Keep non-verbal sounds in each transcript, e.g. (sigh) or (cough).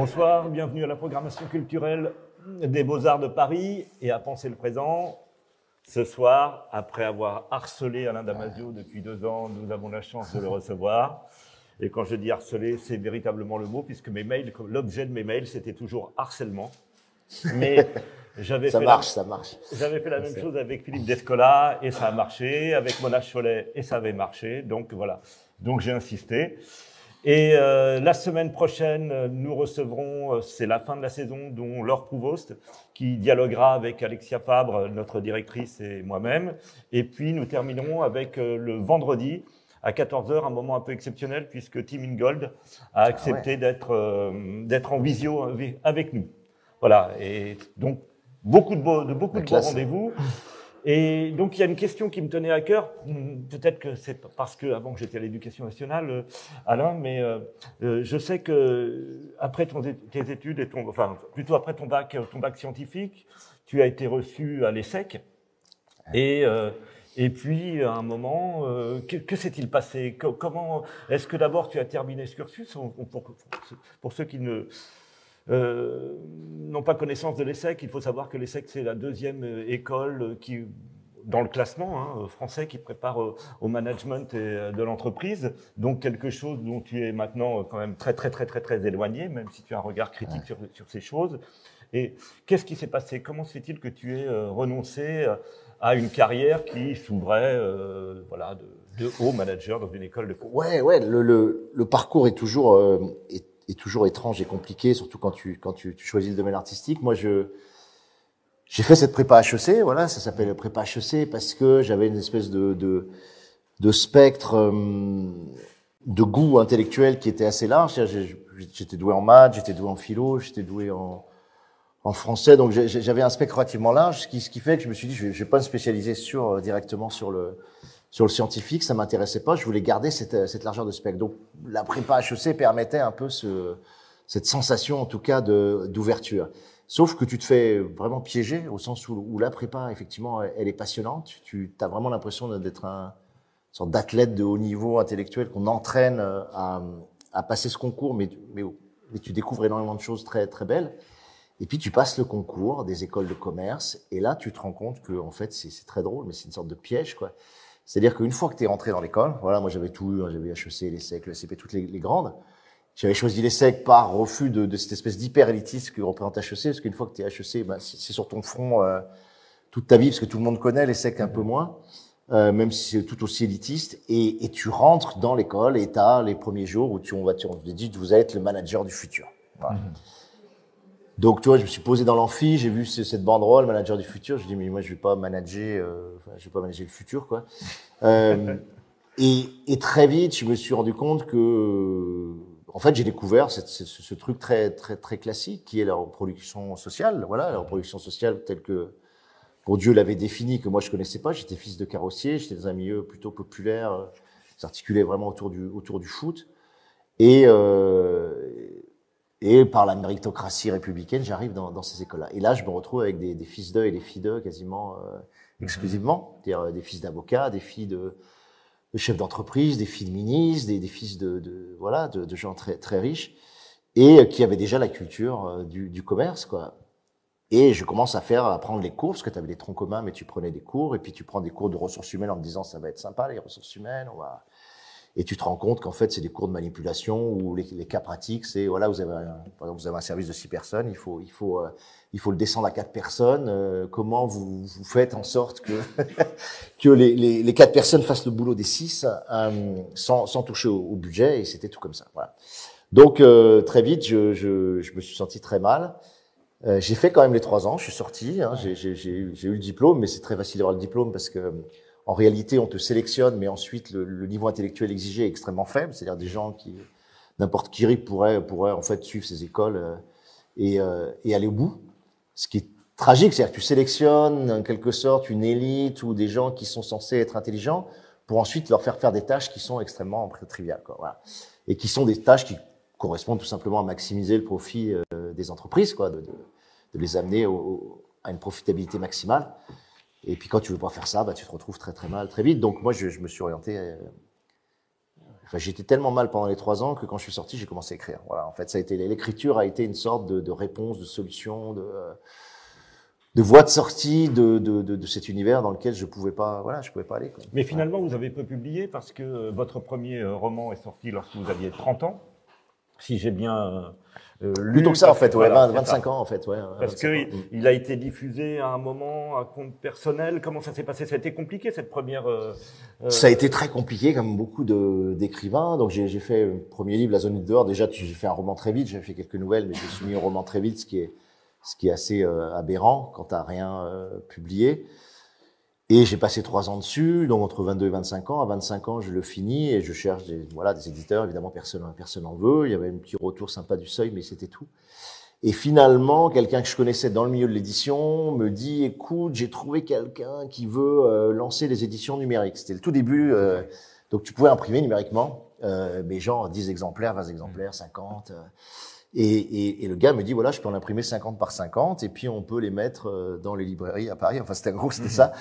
Bonsoir, bienvenue à la programmation culturelle des Beaux-Arts de Paris et à Penser le présent. Ce soir, après avoir harcelé Alain Damasio depuis deux ans, nous avons la chance de le recevoir. Et quand je dis harceler, c'est véritablement le mot, puisque mes mails, l'objet de mes mails, c'était toujours harcèlement. Mais (laughs) j'avais ça fait marche, la, ça marche. J'avais fait la même chose avec Philippe Descola et ça a marché, avec Mona Cholet et ça avait marché. Donc voilà. Donc j'ai insisté. Et euh, la semaine prochaine, nous recevrons, euh, c'est la fin de la saison, dont Laure Prouvost, qui dialoguera avec Alexia Fabre, notre directrice, et moi-même. Et puis nous terminerons avec euh, le vendredi à 14h, un moment un peu exceptionnel, puisque Tim Ingold a accepté d'être euh, d'être en visio avec nous. Voilà. Et donc beaucoup de beaux, de beaucoup La de classe. rendez-vous. Et donc, il y a une question qui me tenait à cœur. Hmm, Peut-être que c'est parce que avant que j'étais à l'éducation nationale, euh, Alain, mais euh, euh, je sais que euh, après ton, tes études et ton, enfin, plutôt après ton bac, euh, ton bac scientifique, tu as été reçu à l'ESSEC. Et euh, et puis, à un moment, euh, que, que s'est-il passé? Co- Comment est-ce que d'abord tu as terminé ce cursus On- on- pour, pour ceux qui ne euh, n'ont pas connaissance de l'ESSEC, il faut savoir que l'ESSEC, c'est la deuxième euh, école qui, dans le classement hein, français qui prépare au management et, de l'entreprise. Donc quelque chose dont tu es maintenant quand même très très très très très éloigné, même si tu as un regard critique sur, sur ces choses. Et qu'est-ce qui s'est passé? Comment se fait-il que tu aies euh, renoncé euh, à une carrière qui s'ouvrait euh, voilà, de, de haut manager dans une école de Ouais, ouais, le, le, parcours est toujours, euh, est, toujours étrange et compliqué, surtout quand tu, quand tu, choisis le domaine artistique. Moi, je, j'ai fait cette prépa HEC, voilà, ça s'appelle prépa HEC parce que j'avais une espèce de, de, spectre de goût intellectuel qui était assez large. J'étais doué en maths, j'étais doué en philo, j'étais doué en, en français, donc j'avais un spectre relativement large, ce qui, ce qui fait que je me suis dit, je vais, je vais pas me spécialiser sur euh, directement sur le sur le scientifique, ça m'intéressait pas. Je voulais garder cette, euh, cette largeur de spectre. Donc la prépa HEC permettait un peu ce, cette sensation, en tout cas, d'ouverture. Sauf que tu te fais vraiment piéger au sens où, où la prépa, effectivement, elle est passionnante. Tu as vraiment l'impression d'être un une sorte d'athlète de haut niveau intellectuel qu'on entraîne euh, à, à passer ce concours, mais, mais, mais tu découvres énormément de choses très très belles. Et puis tu passes le concours des écoles de commerce, et là tu te rends compte que en fait c'est très drôle, mais c'est une sorte de piège quoi. C'est-à-dire qu'une fois que tu es rentré dans l'école, voilà, moi j'avais tout eu, hein, j'avais HEC, l'ESSEC, le SCP, toutes les, les grandes. J'avais choisi l'ESSEC par refus de, cette espèce d'hyper élitisme que représente HEC, parce qu'une fois que tu es HEC, ben, c'est c'est sur ton front euh, toute ta vie, parce que tout le monde connaît l'ESSEC un peu moins, euh, même si c'est tout aussi élitiste. Et, et tu rentres dans l'école et tu as les premiers jours où tu, on va on te dit vous allez être le manager du futur. Voilà. Donc, tu vois, je me suis posé dans l'amphi, j'ai vu ce- cette banderole, manager du futur. Je dis, mais moi, je vais pas manager, euh, je vais pas manager le futur, quoi. (laughs) Euh, et, et très vite, je me suis rendu compte que, euh, en fait, j'ai découvert cette- ce, ce truc très, très, très classique qui est la reproduction sociale. Voilà, la reproduction sociale telle que Bourdieu l'avait définie, que moi je connaissais pas. J'étais fils de carrossier, j'étais dans un milieu plutôt populaire, euh, s'articulait vraiment autour du, autour du foot. Et, euh, et par la méritocratie républicaine, j'arrive dans, dans ces écoles-là. Et là, je me retrouve avec des, des fils d'eux et des filles d'eux quasiment euh, exclusivement. C'est-à-dire euh, des fils d'avocats, des filles de, de chefs d'entreprise, des filles de ministres, des, des fils de, de voilà, de, de gens très très riches et euh, qui avaient déjà la culture euh, du, du commerce, quoi. Et je commence à faire, à prendre les cours, parce que tu avais des troncs communs, mais tu prenais des cours, et puis tu prends des cours de ressources humaines en te disant ça va être sympa les ressources humaines, on va. Et tu te rends compte qu'en fait c'est des cours de manipulation où les, cas pratiques c'est voilà vous avez un, par exemple vous avez un service de six personnes, il faut il faut euh, il faut le descendre à quatre personnes. euh, comment vous, vous faites en sorte que (laughs) que les, les, quatre personnes fassent le boulot des six euh, sans, sans toucher au, budget et c'était tout comme ça. Voilà. Donc très vite je, je, je me suis senti très mal. J'ai fait quand même les trois ans, je suis sorti, hein, j'ai eu le diplôme, mais c'est très facile d'avoir le diplôme parce que en réalité on te sélectionne, mais ensuite le, niveau intellectuel exigé est extrêmement faible, c'est-à-dire des gens qui n'importe qui pourrait pourrait en fait suivre ces écoles euh, et, euh, et aller au bout. Ce qui est tragique, c'est-à-dire que tu sélectionnes en quelque sorte une élite ou des gens qui sont censés être intelligents pour ensuite leur faire faire des tâches qui sont extrêmement triviales, quoi, voilà. et qui sont des tâches qui correspondent tout simplement à maximiser le profit euh, des des entreprises, quoi, de, de, de les amener au, à une profitabilité maximale. Et puis quand tu veux pas faire ça, bah, tu te retrouves très très mal très vite. Donc moi, je, me suis orienté. Euh, enfin, j'étais tellement mal pendant les trois ans que quand je suis sorti, j'ai commencé à écrire. Voilà, en fait, ça a été l'écriture a été une sorte de, réponse, de solution, de de voie de sortie de, de, de, cet univers dans lequel je pouvais pas, voilà, je pouvais pas aller. Mais finalement, vous avez peu publié parce que euh, votre premier euh, roman est sorti lorsque vous aviez 30 ans, si j'ai bien euh, lu. Plutôt que ça, en fait, ouais, voilà, 25 ans, en fait, ouais. Parce qu'il il a été diffusé à un moment à compte personnel. Comment ça s'est passé? Ça a été compliqué cette première. Euh, ça a été très compliqué, comme beaucoup d'écrivains. Donc j'ai fait le premier livre, La zone du dehors. Déjà, j'ai fait un roman très vite. J'ai fait quelques nouvelles, mais j'ai soumis un roman très vite, ce qui est ce qui est assez euh, aberrant quand tu rien euh, publié. Et j'ai passé trois ans dessus, donc entre 22 et 25 ans. À 25 ans, je le finis et je cherche des, voilà, des éditeurs. Évidemment, personne personne en veut. Il y avait un petit retour sympa du seuil, mais c'était tout. Et finalement, quelqu'un que je connaissais dans le milieu de l'édition me dit "Écoute, j'ai trouvé quelqu'un qui veut euh, lancer des éditions numériques." C'était le tout début, euh, donc tu pouvais imprimer numériquement, euh, mais genre 10 exemplaires, 20 exemplaires, 50. Et, et, et, le gars me dit voilà, je peux en imprimer 50 par 50 et puis on peut les mettre euh, dans les librairies à Paris. Enfin, c'était gros, c'était mhm. ça.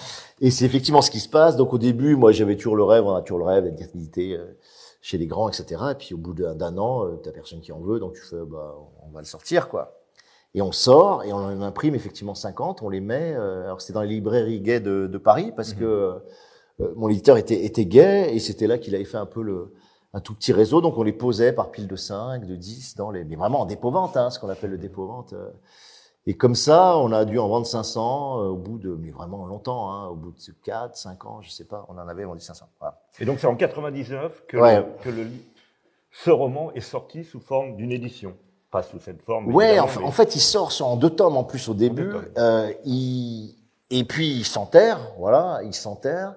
Et c'est effectivement ce qui se passe. Donc au début, moi, j'avais toujours le rêve, on a toujours le rêve d'être édité euh, chez les grands, etc. Et puis au bout d'un an, euh, t'as personne qui en veut, donc tu fais bah on va le sortir quoi. Et on sort et on en imprime effectivement 50, on les met. alors c'était dans les librairies gays de, de Paris parce mhm. que mon éditeur était, était gay et c'était là qu'il avait fait un peu le un tout petit réseau, donc on les posait par pile de 5, de 10 dans les, mais vraiment en dépôt-vente, hein, ce qu'on appelle le dépôt-vente. Euh. Et comme ça, on a dû en vendre 500 euh, au bout de, mais vraiment longtemps, hein, au bout de 4, 5 ans, je sais pas, on en avait vendu 500. Voilà. Et donc c'est en 99 que, le, que le, ce roman est sorti sous forme d'une édition. Pas sous cette forme. Ouais, en, en, fait, il sort en deux tomes en plus au début. Euh, il, et puis il s'enterre, voilà, il s'enterre.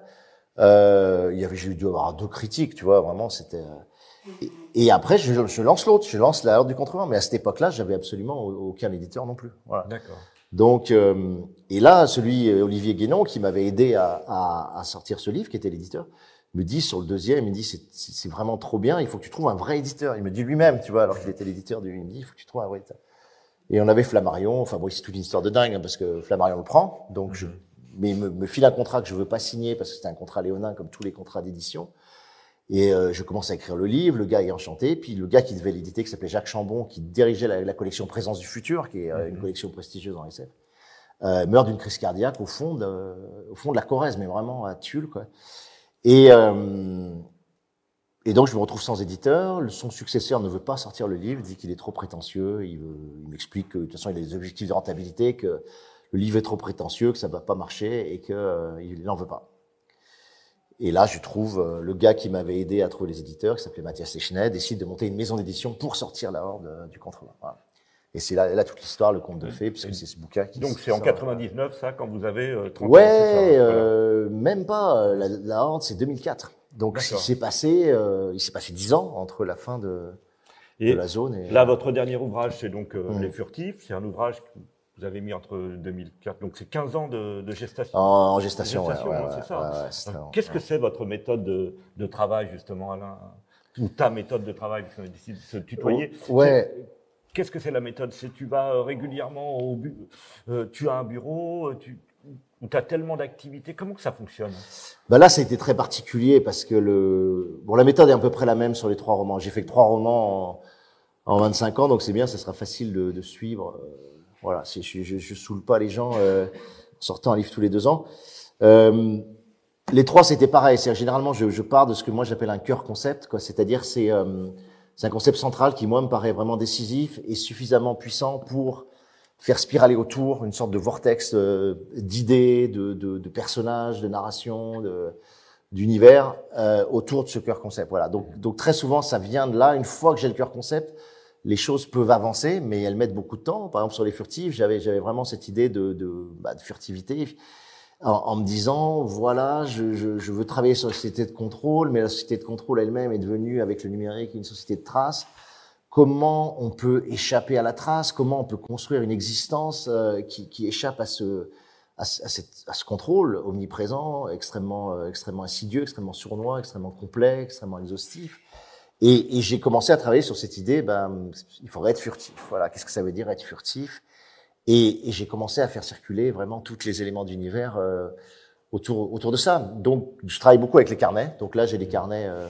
Euh, il y avait, j'ai dû avoir deux critiques, tu vois, vraiment, c'était. Euh, et, et, après, je, je lance l'autre, je lance la Heure du contrevent. Mais à cette époque-là, j'avais absolument aucun éditeur non plus. Voilà. D'accord. Donc, euh, et là, celui euh, Olivier Guénon qui m'avait aidé à, à, à, sortir ce livre, qui était l'éditeur, me dit sur le deuxième, il me dit c'est vraiment trop bien, il faut que tu trouves un vrai éditeur. Il me dit lui-même, tu vois, alors qu'il était l'éditeur du, il me dit il faut que tu trouves un vrai éditeur. Et on avait Flammarion, enfin bon, c'est toute une histoire de dingue hein, parce que Flammarion le prend, donc je, mhm mais me, me, file un contrat que je veux pas signer parce que c'était un contrat léonin comme tous les contrats d'édition. Et euh, je commence à écrire le livre, le gars est enchanté, puis le gars qui devait l'éditer, qui s'appelait Jacques Chambon, qui dirigeait la, la, collection Présence du Futur, qui est euh, une mhm. collection prestigieuse en SF, euh, meurt d'une crise cardiaque au fond de, au fond de la Corrèze, mais vraiment à Tulle, quoi. Et, euh, et donc je me retrouve sans éditeur. Son successeur ne veut pas sortir le livre, dit qu'il est trop prétentieux. Il, il m'explique que de toute façon il a des objectifs de rentabilité, que le livre est trop prétentieux, que ça va pas marcher et qu'il euh, n'en veut pas. Et là, je trouve euh, le gars qui m'avait aidé à trouver les éditeurs, qui s'appelait Mathias Echenet, décide de monter une maison d'édition pour sortir la horde euh, du contrevent. Voilà. Et c'est là, là, toute l'histoire, le conte de fées, puisque c'est ce bouquin qui. Donc c'est en 99, ça, quand vous avez euh, 30 Ouais, ans, euh, même pas. La, la horde, c'est 2004. Donc il s'est passé, euh, il s'est passé 10 ans entre la fin de, et de la zone. Et, là, votre dernier ouvrage, c'est donc mmh. Les Furtifs. C'est un ouvrage vous avez mis entre 2004, donc c'est 15 ans de, de gestation. En, en gestation, gestation ouais, ouais, c'est ça. Qu'est-ce que c'est votre méthode de, de, travail, justement, Alain Ou ta méthode de travail, puisqu'on a décidé de se tutoyer oh, Ouais. Qu'est-ce que c'est la méthode? C'est tu vas euh, régulièrement au bu euh, tu as un bureau, euh, tu tu as tellement d'activités, comment que ça fonctionne? Bah Là, ça a été très particulier parce que le bon, la méthode est à peu près la même sur les trois romans. J'ai fait que trois romans en, en 25 ans, donc c'est bien, ça sera facile de, de suivre. Voilà, je, je, je saoule pas les gens euh, sortant un livre tous les deux ans. Euh, les trois, c'était pareil. C'est généralement, je, je, pars de ce que moi j'appelle un cœur concept, quoi. C'est-à-dire, c'est euh, un concept central qui moi me paraît vraiment décisif et suffisamment puissant pour faire spiraler autour une sorte de vortex euh, d'idées, de, de, de, personnages, de narration, de d'univers euh, autour de ce cœur concept. Voilà. Donc, donc très souvent, ça vient de là. Une fois que j'ai le cœur concept, les choses peuvent avancer, mais elles mettent beaucoup de temps. Par exemple, sur les furtifs, j'avais vraiment cette idée de de, bah, de furtivité, en, en, me disant voilà, je, je, je, veux travailler sur la société de contrôle, mais la société de contrôle elle-même est devenue avec le numérique une société de traces. Comment on peut échapper à la trace? Comment on peut construire une existence euh, qui, qui, échappe à ce à, à, ce contrôle omniprésent, extrêmement euh, extrêmement insidieux, extrêmement sournois, extrêmement complet, extrêmement exhaustif? Et, et j'ai commencé à travailler sur cette idée, ben, il faudrait être furtif. Voilà, qu'est-ce que ça veut dire être furtif? Et, et j'ai commencé à faire circuler vraiment tous les éléments d'univers euh, autour, autour de ça. Donc, je travaille beaucoup avec les carnets. Donc là, j'ai des carnets euh,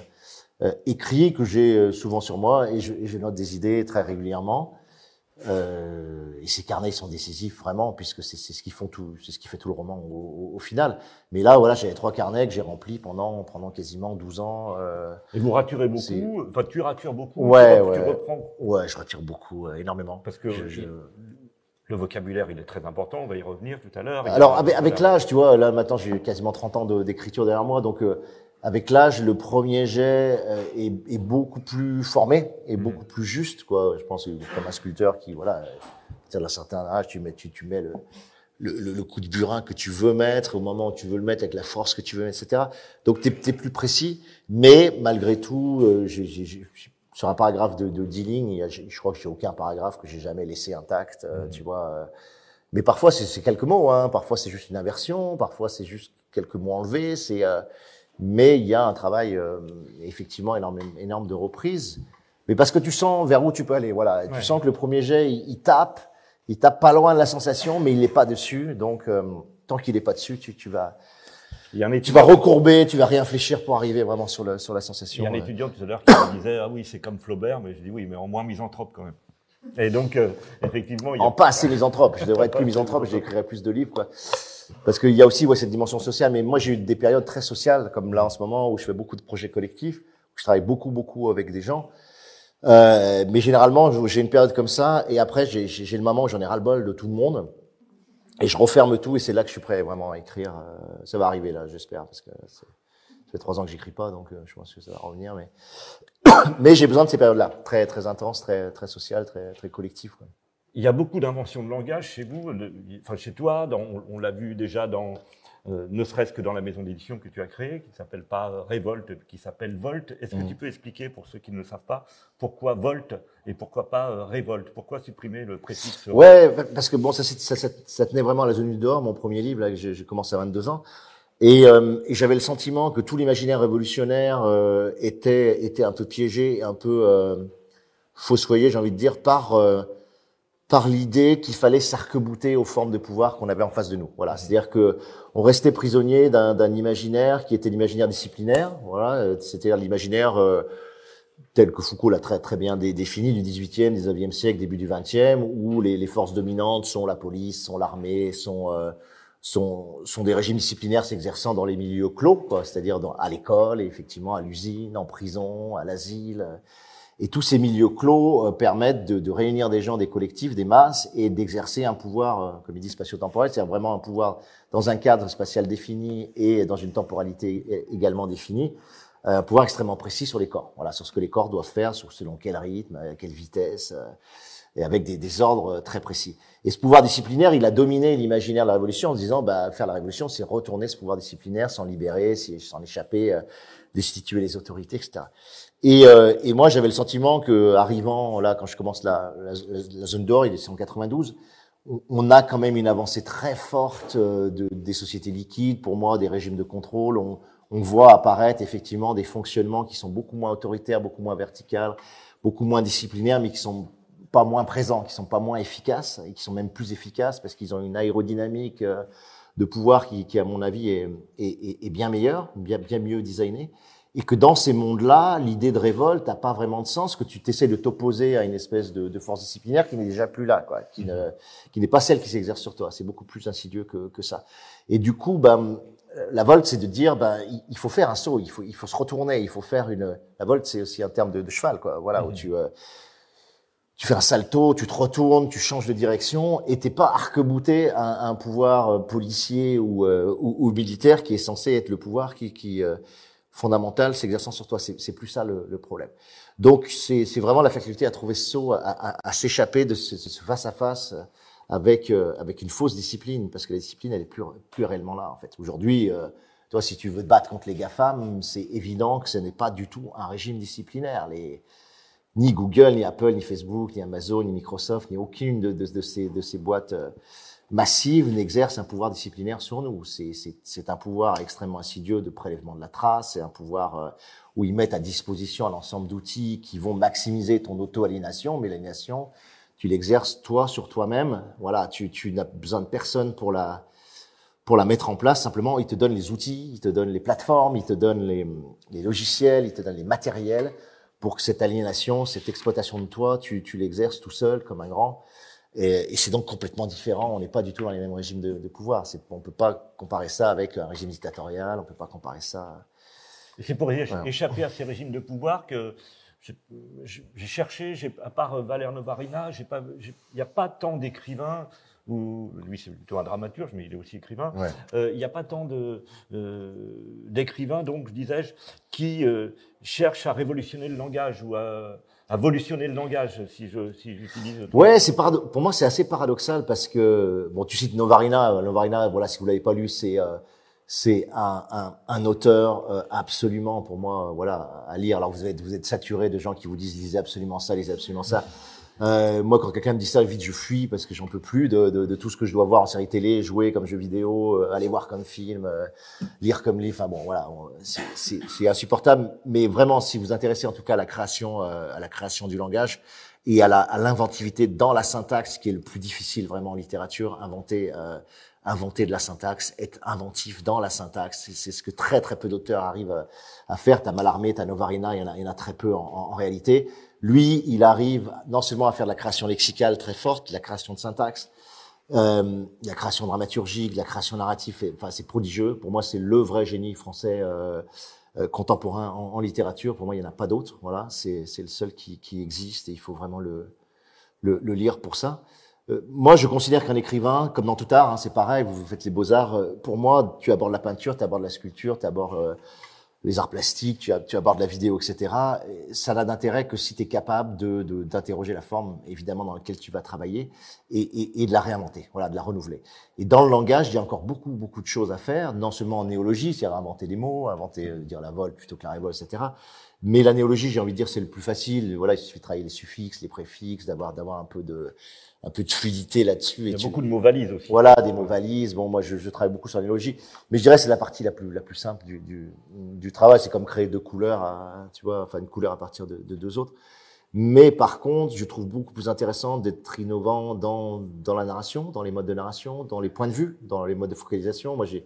euh, écrits que j'ai souvent sur moi et je, et je note des idées très régulièrement. Euh, et ces carnets sont décisifs vraiment puisque c'est ce qui font tout, c'est ce qui fait tout le roman au, au, final. Mais là, voilà, j'avais trois carnets que j'ai remplis pendant pendant quasiment 12 ans. Euh, et vous raturez beaucoup. Enfin, tu ratures beaucoup. Ouais, ouais. Tu reprends. Ouais, je ratire beaucoup, euh, énormément. Parce que je, je... le vocabulaire, il est très important. On va y revenir tout à l'heure. Alors avec, avec l'âge, tu vois, là maintenant j'ai quasiment 30 ans d'écriture derrière moi, donc euh, avec l'âge, le premier jet euh, est, est, beaucoup plus formé et beaucoup mmh. plus juste, quoi. Je pense comme un sculpteur qui, voilà, à un certain âge, tu mets, tu, tu mets le, le, le, coup de burin que tu veux mettre au moment où tu veux le mettre avec la force que tu veux, etc. Donc tu es, plus précis, mais malgré tout, euh, j ai, j ai, sur un paragraphe de, de 10 lignes, je crois que j'ai aucun paragraphe que j'ai jamais laissé intact, euh, mmh. tu vois. Euh. mais parfois c'est quelques mots, hein. parfois c'est juste une inversion, parfois c'est juste quelques mots enlevés, c'est euh, mais il y a un travail euh, effectivement énorme, énorme de reprise. Mais parce que tu sens vers où tu peux aller. Voilà, ouais. tu sens que le premier jet, il, il, tape, il tape pas loin de la sensation, mais il n'est pas dessus. Donc euh, tant qu'il n'est pas dessus, tu, tu vas il y a un étudiant... Tu vas recourber, tu vas réinfléchir pour arriver vraiment sur, le, sur la sensation. Il y a un étudiant tout à l'heure qui me disait ah oui c'est comme Flaubert, mais je dis oui mais en moins misanthrope quand même. Et donc euh, effectivement. Il y a... En pas assez misanthrope. Je devrais être plus misanthrope. J'écrirais plus de livres quoi. Parce qu'il y a aussi ouais, cette dimension sociale. Mais moi, j'ai eu des périodes très sociales, comme là en ce moment, où je fais beaucoup de projets collectifs, où je travaille beaucoup, beaucoup avec des gens. Euh, mais généralement, j'ai une période comme ça, et après, j'ai le moment où j'en ai ras-le-bol de tout le monde, et je referme tout, et c'est là que je suis prêt vraiment à écrire. Euh, ça va arriver là, j'espère, parce que ça fait trois ans que j'écris pas, donc euh, je pense que ça va revenir. Mais, (coughs) mais j'ai besoin de ces périodes-là, très, très intenses, très, très sociales, très, très collectives. Quoi. Il y a beaucoup d'inventions de langage chez vous, enfin chez toi. Dans, on, l'a vu déjà dans, euh, ne serait-ce que dans la maison d'édition que tu as créée, qui s'appelle pas Révolte, qui s'appelle Volt. Est-ce que mmh. tu peux expliquer pour ceux qui ne le savent pas pourquoi Volt et pourquoi pas euh, Révolte Pourquoi supprimer le préfixe Ouais, parce que bon, ça, ça, ça, ça, tenait vraiment à la zone du dehors. Mon premier livre, là, j'ai commencé à 22 ans. Et, euh, et j'avais le sentiment que tout l'imaginaire révolutionnaire euh, était était un peu piégé, un peu euh, fossoyé, j'ai envie de dire, par euh, par l'idée qu'il fallait s'arc-bouter aux formes de pouvoir qu'on avait en face de nous. Voilà, c'est-à-dire que on restait prisonnier d'un imaginaire qui était l'imaginaire disciplinaire. Voilà, c'est-à-dire l'imaginaire euh, tel que Foucault l'a très très bien dé défini du 18e, 19e siècle, début du 20e, où les, les forces dominantes sont la police, sont l'armée, sont, euh, sont sont des régimes disciplinaires s'exerçant dans les milieux clos, c'est-à-dire à l'école, effectivement à l'usine, en prison, à l'asile. Et tous ces milieux clos euh, permettent de, de, réunir des gens, des collectifs, des masses, et d'exercer un pouvoir, euh, comme il dit, spatio-temporel, c'est-à-dire vraiment un pouvoir dans un cadre spatial défini et dans une temporalité également définie, euh, un pouvoir extrêmement précis sur les corps. Voilà, sur ce que les corps doivent faire, sur selon quel rythme, à quelle vitesse, et avec des, des, ordres très précis. Et ce pouvoir disciplinaire, il a dominé l'imaginaire de la révolution en disant, bah, faire la révolution, c'est retourner ce pouvoir disciplinaire, s'en libérer, s'en échapper, destituer les autorités, etc. Et, euh, et moi, j'avais le sentiment que, arrivant là, quand je commence la, la, zone d'or, il est en 92, on a quand même une avancée très forte euh, de, des sociétés liquides, pour moi, des régimes de contrôle. On, on voit apparaître effectivement des fonctionnements qui sont beaucoup moins autoritaires, beaucoup moins verticales, beaucoup moins disciplinaires, mais qui sont pas moins présents, qui sont pas moins efficaces et qui sont même plus efficaces parce qu'ils ont une aérodynamique euh, de pouvoir qui, qui à mon avis, est, est, est bien meilleure, bien, bien mieux designée et que dans ces mondes-là, l'idée de révolte n'a pas vraiment de sens, que tu t'essaies de t'opposer à une espèce de, de, force disciplinaire qui n'est déjà plus là, quoi, qui ne, qui n'est pas celle qui s'exerce sur toi. C'est beaucoup plus insidieux que, que ça. Et du coup, ben, la volte, c'est de dire, ben, il, faut faire un saut, il faut, il faut se retourner, il faut faire une. La volte, c'est aussi un terme de, de cheval, quoi. Voilà, mmh. où tu euh, tu fais un salto, tu te retournes, tu changes de direction, et t'es pas arc-bouté à, un pouvoir euh, policier ou, euh, ou, ou, militaire qui est censé être le pouvoir qui, qui euh, fondamentale s'exerçant sur toi. C'est plus ça le, le problème. Donc c'est vraiment la faculté à trouver ce saut, à, à, à s'échapper de ce, ce, face à face avec euh, avec une fausse discipline, parce que la discipline elle est plus plus réellement là en fait. Aujourd'hui, euh, toi si tu veux te battre contre les GAFAM, c'est évident que ce n'est pas du tout un régime disciplinaire. Les ni Google, ni Apple, ni Facebook, ni Amazon, ni Microsoft, ni aucune de, de, de ces de ces boîtes euh, massive n'exerce un pouvoir disciplinaire sur nous. C'est un pouvoir extrêmement insidieux de prélèvement de la trace, c'est un pouvoir euh, où ils mettent à disposition un ensemble d'outils qui vont maximiser ton auto-aliénation, mais l'aliénation, tu l'exerces toi sur toi-même. Voilà, tu, tu n'as besoin de personne pour la pour la mettre en place. Simplement, ils te donnent les outils, ils te donnent les plateformes, ils te donnent les, les logiciels, ils te donnent les matériels pour que cette aliénation, cette exploitation de toi, tu, tu l'exerces tout seul comme un grand. Et, et c'est donc complètement différent. On n'est pas du tout dans les mêmes régimes de, de pouvoir. On peut pas comparer ça avec un régime dictatorial. On peut pas comparer ça. C'est pour échapper à ces régimes de pouvoir que j'ai cherché, à part Valère Novarina, il n'y a pas tant d'écrivains ou lui c'est plutôt un dramaturge, mais il est aussi écrivain. Euh, il n'y a pas tant de euh, d'écrivains, donc disais-je, qui euh, cherchent à révolutionner le langage ou à, à le langage, si j'utilise. Ouais, c'est pour moi c'est assez paradoxal parce que bon, tu cites Novarina, Novarina, voilà, si vous l'avez pas lu, c'est c'est un, un, un, auteur euh, absolument pour moi voilà à lire alors vous êtes vous êtes saturé de gens qui vous disent lisez absolument ça lisez absolument ça euh, moi quand quelqu'un me dit ça vite je fuis parce que j'en peux plus de, de, de, tout ce que je dois voir en série télé jouer comme jeu vidéo euh, aller voir comme film euh, lire comme livre enfin bon voilà c'est insupportable mais vraiment si vous intéressez en tout cas à la création à la création du langage et à l'inventivité dans la syntaxe qui est le plus difficile vraiment en littérature inventer inventer de la syntaxe, être inventif dans la syntaxe. C'est ce que très très peu d'auteurs arrivent à faire. T'as Mallarmé, t'as Novarina, il y, en a, y en a très peu en, en, réalité. Lui, il arrive non seulement à faire de la création lexicale très forte, la création de syntaxe, euh, la création dramaturgique, la création narrative, enfin c'est prodigieux. Pour moi, c'est le vrai génie français euh, euh, contemporain en, en, littérature. Pour moi, il n'y en a pas d'autre. Voilà, c'est le seul qui, qui, existe et il faut vraiment le, le, le lire pour ça. Euh, moi, je considère qu'un écrivain, comme dans tout art, hein, c'est pareil, vous, faites les beaux-arts, euh, pour moi, tu abordes la peinture, tu abordes la sculpture, tu abordes euh, les arts plastiques, tu, tu, abordes la vidéo, etc. ça n'a d'intérêt que si tu es capable de, d'interroger la forme, évidemment, dans laquelle tu vas travailler, et, et, et, de la réinventer, voilà, de la renouveler. Et dans le langage, il y a encore beaucoup, beaucoup de choses à faire, non seulement en néologie, c'est-à-dire inventer des mots, inventer, dire la vol plutôt que la révolte, etc. Mais la néologie, j'ai envie de dire, c'est le plus facile. Voilà, il suffit de travailler les suffixes, les préfixes, d'avoir d'avoir un peu de un peu de fluidité là-dessus. Il y a beaucoup de mots valises aussi. Voilà, des mots valises. Bon, moi, je, je travaille beaucoup sur la néologie, mais je dirais c'est la partie la plus la plus simple du du, du travail. C'est comme créer deux couleurs, à, tu vois, enfin une couleur à partir de, de deux autres. Mais par contre, je trouve beaucoup plus intéressant d'être innovant dans dans la narration, dans les modes de narration, dans les points de vue, dans les modes de focalisation. Moi, j'ai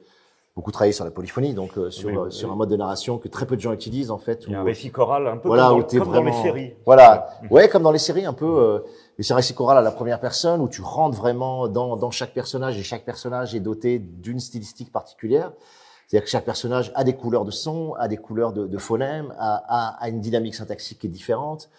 beaucoup travaillé sur la polyphonie, donc euh, sur, euh, sur un mode de narration que très peu de gens utilisent en fait. Il y a un récit choral un peu voilà, comme, dans, comme dans les séries. Voilà, ouais, comme dans les séries un peu. Euh, mais c'est un récit choral à la première personne où tu rentres vraiment dans, dans chaque personnage et chaque personnage est doté d'une stylistique particulière. C'est-à-dire que chaque personnage a des couleurs de son, a des couleurs de, de phonèmes, a, a, a, une dynamique syntaxique qui est différente.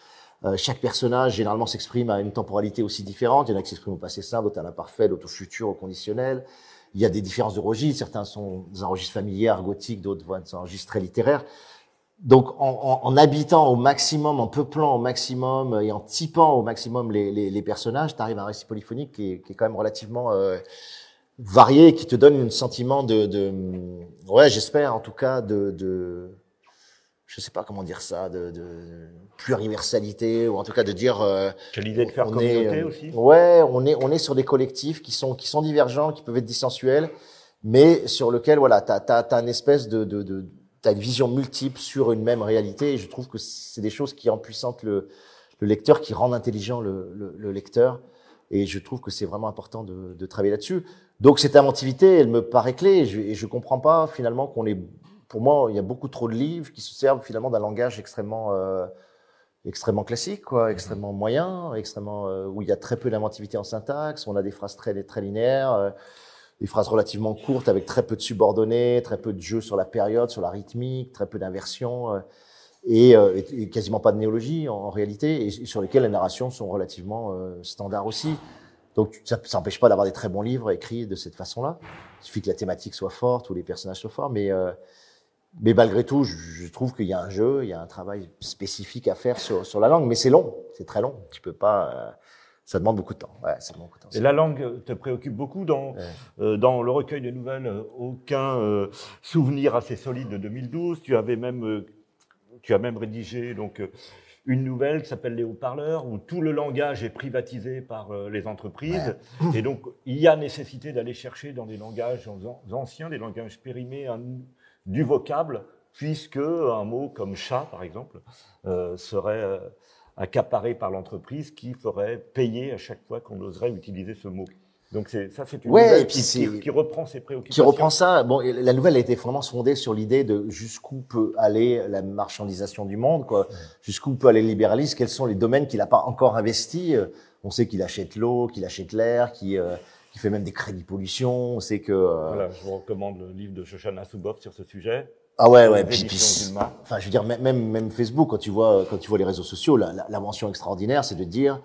Euh, chaque personnage généralement s'exprime à une temporalité aussi différente. Il y en a qui s'expriment au passé simple, d'autres à l'imparfait, d'autres au futur, au conditionnel. Il y a des différences de registres. Certains sont dans un registre familier, gothique, d'autres vont être un registre très littéraire. Donc, en, en, en, habitant au maximum, en peuplant au maximum et en typant au maximum les, les, les personnages, tu arrives à un récit polyphonique qui est, qui est quand même relativement euh, varié, qui te donne un sentiment de, de ouais, j'espère en tout cas de, de, je sais pas comment dire ça, de, de pluriversalité ou en tout cas de dire. Euh, Quelle idée de faire communauté euh, aussi. Ouais, on est on est sur des collectifs qui sont qui sont divergents, qui peuvent être dissensuels, mais sur lequel voilà, t'as t'as as une espèce de, de, de tu as une vision multiple sur une même réalité. Et je trouve que c'est des choses qui empuissantent le, le lecteur, qui rendent intelligent le, le, le, lecteur. Et je trouve que c'est vraiment important de, de travailler là-dessus. Donc cette inventivité, elle me paraît clé. Et je, et je comprends pas finalement qu'on est. Pour moi, il y a beaucoup trop de livres qui se servent finalement d'un langage extrêmement euh, extrêmement classique, quoi, extrêmement moyen, extrêmement euh, où il y a très peu d'inventivité en syntaxe. On a des phrases très très linéaires. Euh, des phrases relativement courtes avec très peu de subordonnées, très peu de jeux sur la période, sur la rythmique, très peu d'inversions euh, et, euh, et, quasiment pas de néologie en, réalité, et, sur lesquelles les narrations sont relativement euh, standards aussi. Donc ça n'empêche pas d'avoir des très bons livres écrits de cette façon-là. Il suffit que la thématique soit forte ou les personnages soient forts, mais mais malgré tout, je, je trouve qu'il y a un jeu, il y a un travail spécifique à faire sur, sur la langue, mais c'est long, c'est très long. Tu peux pas ça demande beaucoup de temps. Ouais, ça demande beaucoup de temps. Et la langue te préoccupe beaucoup dans, euh, dans le recueil de nouvelles. Euh, aucun euh, souvenir assez solide de 2012. Tu avais même, tu as même rédigé donc une nouvelle qui s'appelle les haut-parleurs, où tout le langage est privatisé par euh, les entreprises. Et donc, il y a nécessité d'aller chercher dans des langages anciens, des langages périmés, du vocable, puisque un mot comme chat, par exemple, euh, serait euh, accaparé par l'entreprise qui ferait payer à chaque fois qu'on oserait utiliser ce mot. Donc ça, c'est une ouais, qui, qui, reprend ses préoccupations. Qui reprend ça. Bon, la nouvelle a été vraiment fondée sur l'idée de jusqu'où peut aller la marchandisation du monde, quoi. Jusqu'où peut aller le libéralisme? Quels sont les domaines qu'il n'a pas encore investis On sait qu'il achète l'eau, qu'il achète l'air, qu'il euh, fait même des crédits pollution. On sait que. Euh, voilà, je vous recommande le livre de Shoshana Zuboff sur ce sujet. Ah ouais, ouais. Puis, enfin, je veux dire, même même Facebook, quand tu vois quand tu vois les réseaux sociaux, la, la, la mention extraordinaire, c'est de dire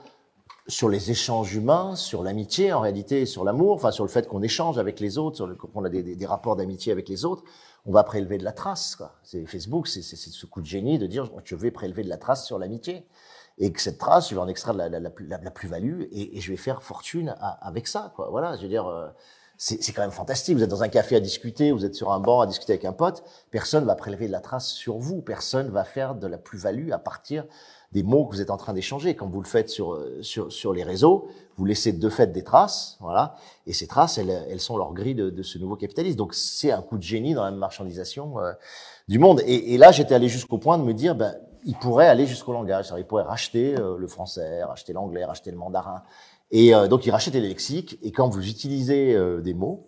sur les échanges humains, sur l'amitié en réalité, sur l'amour, enfin sur le fait qu'on échange avec les autres, sur qu'on a des, des, rapports d'amitié avec les autres, on va prélever de la trace. Quoi. C'est Facebook, c'est ce coup de génie de dire je vais prélever de la trace sur l'amitié et que cette trace, je vais en extraire la, la, la, plus-value et, je vais faire fortune avec ça. Quoi. Voilà, je veux dire. Euh, c'est quand même fantastique. Vous êtes dans un café à discuter, vous êtes sur un banc à discuter avec un pote, personne va prélever de la trace sur vous, personne va faire de la plus-value à partir des mots que vous êtes en train d'échanger. Quand vous le faites sur, sur, sur les réseaux, vous laissez de fait des traces, voilà, et ces traces, elles, elles sont leur grille de, de ce nouveau capitalisme. Donc c'est un coup de génie dans la marchandisation euh, du monde. Et, et là, j'étais allé jusqu'au point de me dire, ben, il pourrait aller jusqu'au langage. Il pourrait racheter euh, le français, racheter l'anglais, racheter le mandarin. Et euh, donc, il rachète les lexiques. Et quand vous utilisez des mots,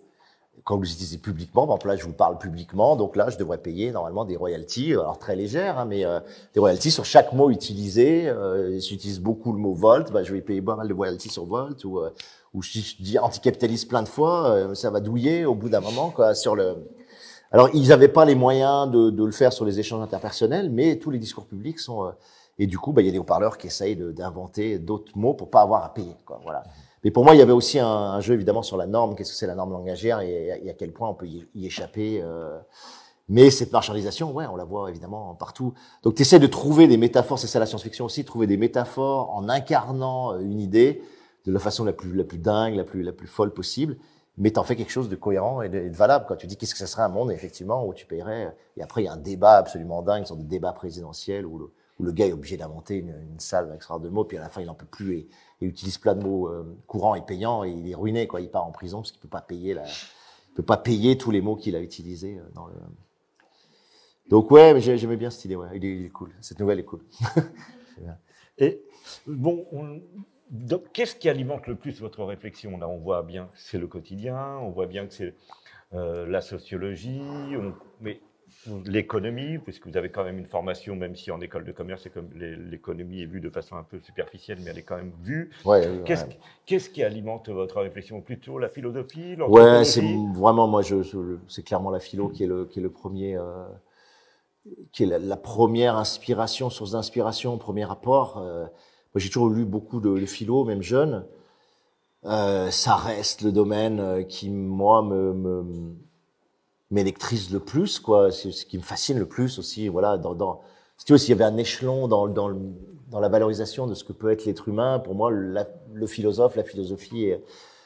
quand vous utilisez publiquement, par exemple là je vous parle publiquement, donc là je devrais payer normalement des royalties, alors très légères, hein, mais euh, des royalties sur chaque mot utilisé. Euh, j'utilise beaucoup le mot volt, bah, je vais payer pas mal de royalties sur volt, ou, euh, ou si je dis anticapitaliste plein de fois, euh, ça va douiller au bout d'un moment quoi sur le. Alors ils n'avaient pas les moyens de, de, le faire sur les échanges interpersonnels, mais tous les discours publics sont et du coup bah il y a des haut-parleurs qui essayent d'inventer d'autres mots pour pas avoir à payer quoi. Voilà. Mais pour moi, il y avait aussi un, jeu évidemment sur la norme. Qu'est-ce que c'est la norme langagière et, à quel point on peut y, échapper. Euh. Mais cette marchandisation, ouais, on la voit évidemment partout. Donc, tu essaies de trouver des métaphores. C'est ça la science-fiction aussi, trouver des métaphores en incarnant euh, une idée de la façon la plus la plus dingue, la plus la plus folle possible. Mais t'en fais quelque chose de cohérent et de, valable. Quand tu dis qu'est-ce que ça serait un monde effectivement où tu paierais? Et après, il y a un débat absolument dingue, une sorte de débat présidentiel où le, où le gars est obligé d'inventer une, salle avec de mots, puis à la fin il en peut plus et, il utilise plein de mots euh, courants et payants et il est ruiné quoi. Il part en prison parce qu'il peut peut pas payer tous les mots qu'il a utilisés euh. Donc ouais, mais j'aimais bien cette idée. Ouais, il est, cool. Cette nouvelle est cool. (laughs) et bon, qu'est-ce qui alimente le plus votre réflexion Là, on voit bien que c'est le quotidien, on voit bien que c'est euh, la sociologie, on, mais l'économie, puisque vous avez quand même une formation, même si en école de commerce, l'économie est vue de façon un peu superficielle, mais elle est quand même vue. Ouais, Qu'est-ce qui alimente votre réflexion? Plutôt la philosophie Ouais, c'est vraiment, moi, je, c'est clairement la philo qui est le, qui est le premier, euh, qui est la, première inspiration, source d'inspiration, premier rapport. Euh, j'ai toujours lu beaucoup de, philo, même jeune. Euh, ça reste le domaine qui, moi, m'électrise le plus, quoi. C'est ce qui me fascine le plus aussi, voilà. Dans, dans si tu veux, s'il y avait un échelon dans, la valorisation de ce que peut être l'être humain, pour moi, le philosophe, la philosophie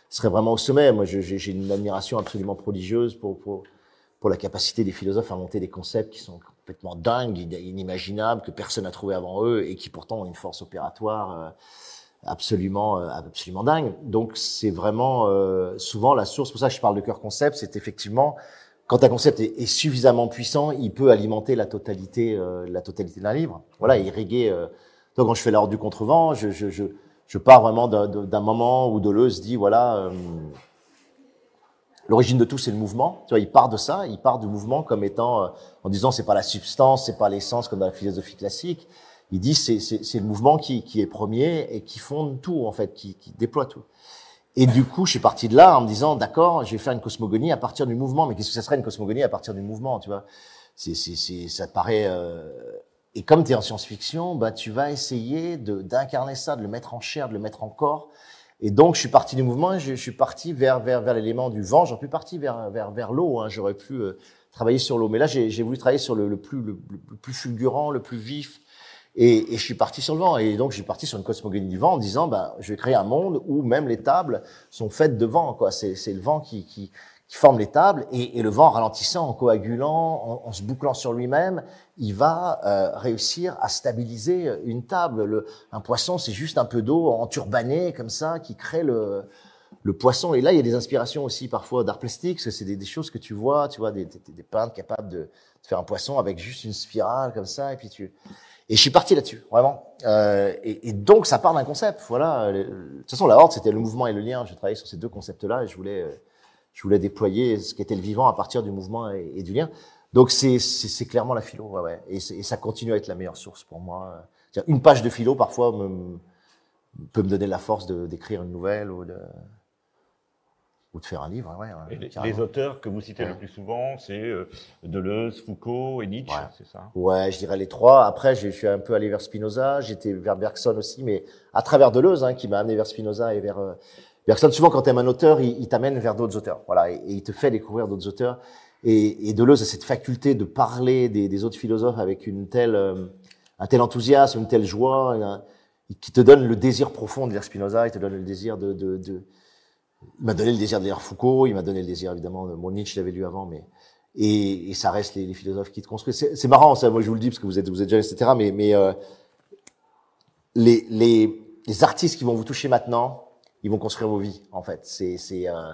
serait vraiment au sommet. Moi, j'ai une admiration absolument prodigieuse pour, pour la capacité des philosophes à monter des concepts qui sont complètement dingues, inimaginables, que personne n'a trouvé avant eux et qui pourtant ont une force opératoire euh, absolument euh, absolument dingue. Donc c'est vraiment euh, souvent la source. Pour ça je parle de cœur concept, c'est effectivement quand un concept est, suffisamment puissant, il peut alimenter la totalité, la totalité d'un livre. Voilà, irriguer. Donc quand je fais l'ordre du contrevent, je, je, je, je pars vraiment d'un moment où Deleuze dit voilà, l'origine de tout c'est le mouvement. Tu vois, il part de ça, il part du mouvement comme étant, euh, en disant c'est pas la substance, c'est pas l'essence comme dans la philosophie classique. Il dit c'est c'est le mouvement qui, est premier et qui fonde tout en fait, qui, déploie tout. Et du coup, je suis parti de là en me disant, d'accord, je vais faire une cosmogonie à partir du mouvement. Mais qu'est-ce que ça serait une cosmogonie à partir du mouvement, tu vois? C'est, c'est, ça paraît. Euh... Et comme tu es en science-fiction, bah tu vas essayer d'incarner ça, de le mettre en chair, de le mettre en corps. Et donc, je suis parti du mouvement. Je, suis parti vers vers vers l'élément du vent. J'en suis parti vers vers vers l'eau. Hein. J'aurais pu euh, travailler sur l'eau, mais là, j'ai, voulu travailler sur le, le plus le, plus fulgurant, le plus vif, et, et, je suis parti sur le vent. Et donc, je suis parti sur une cosmogonie du vent en disant, ben, je vais créer un monde où même les tables sont faites de vent. Quoi. C'est, c'est le vent qui, qui, qui forme les tables, et, et le vent en ralentissant, en coagulant, en, en se bouclant sur lui-même, il va euh, réussir à stabiliser une table. Le, un poisson, c'est juste un peu d'eau enturbanée comme ça qui crée le, le poisson. Et là, il y a des inspirations aussi parfois d'art plastique. C'est des, des, choses que tu vois, tu vois des, des, des peintres capables de, de, faire un poisson avec juste une spirale comme ça, et puis tu. Et je suis parti là-dessus, vraiment. Euh, et, et, donc, ça part d'un concept. Voilà. De toute façon, la horde, c'était le mouvement et le lien. J'ai travaillé sur ces deux concepts-là, et je voulais, euh, je voulais déployer ce qu'était le vivant à partir du mouvement et, et du lien. Donc c'est clairement la philo, ouais, ouais. Et, et, ça continue à être la meilleure source pour moi. Une page de philo parfois me, peut me donner la force d'écrire une nouvelle ou de ou de faire un livre. Ouais, et les, les, auteurs que vous citez le plus souvent, c'est euh, Deleuze, Foucault et Nietzsche, ouais. c'est ça? Ouais, je dirais les trois. Après, je suis un peu allé vers Spinoza, j'étais vers Bergson aussi, mais à travers Deleuze, hein, qui m'a amené vers Spinoza et vers euh, Bergson. Souvent, quand tu aimes un auteur, il, t'amène vers d'autres auteurs. Voilà, et, il te fait découvrir d'autres auteurs. Et, et Deleuze a cette faculté de parler des, autres philosophes avec une telle, euh, un tel enthousiasme, une telle joie, qui te donne le désir profond de lire Spinoza, il te donne le désir de... de, de il m'a donné le désir de lire Foucault, il m'a donné le désir évidemment de mon Nietzsche, je l'avais lu avant, mais et, ça reste les, philosophes qui te construisent. C'est marrant, ça, moi je vous le dis parce que vous êtes vous êtes jeunes, etc. Mais mais euh, les les artistes qui vont vous toucher maintenant, ils vont construire vos vies en fait. C'est euh,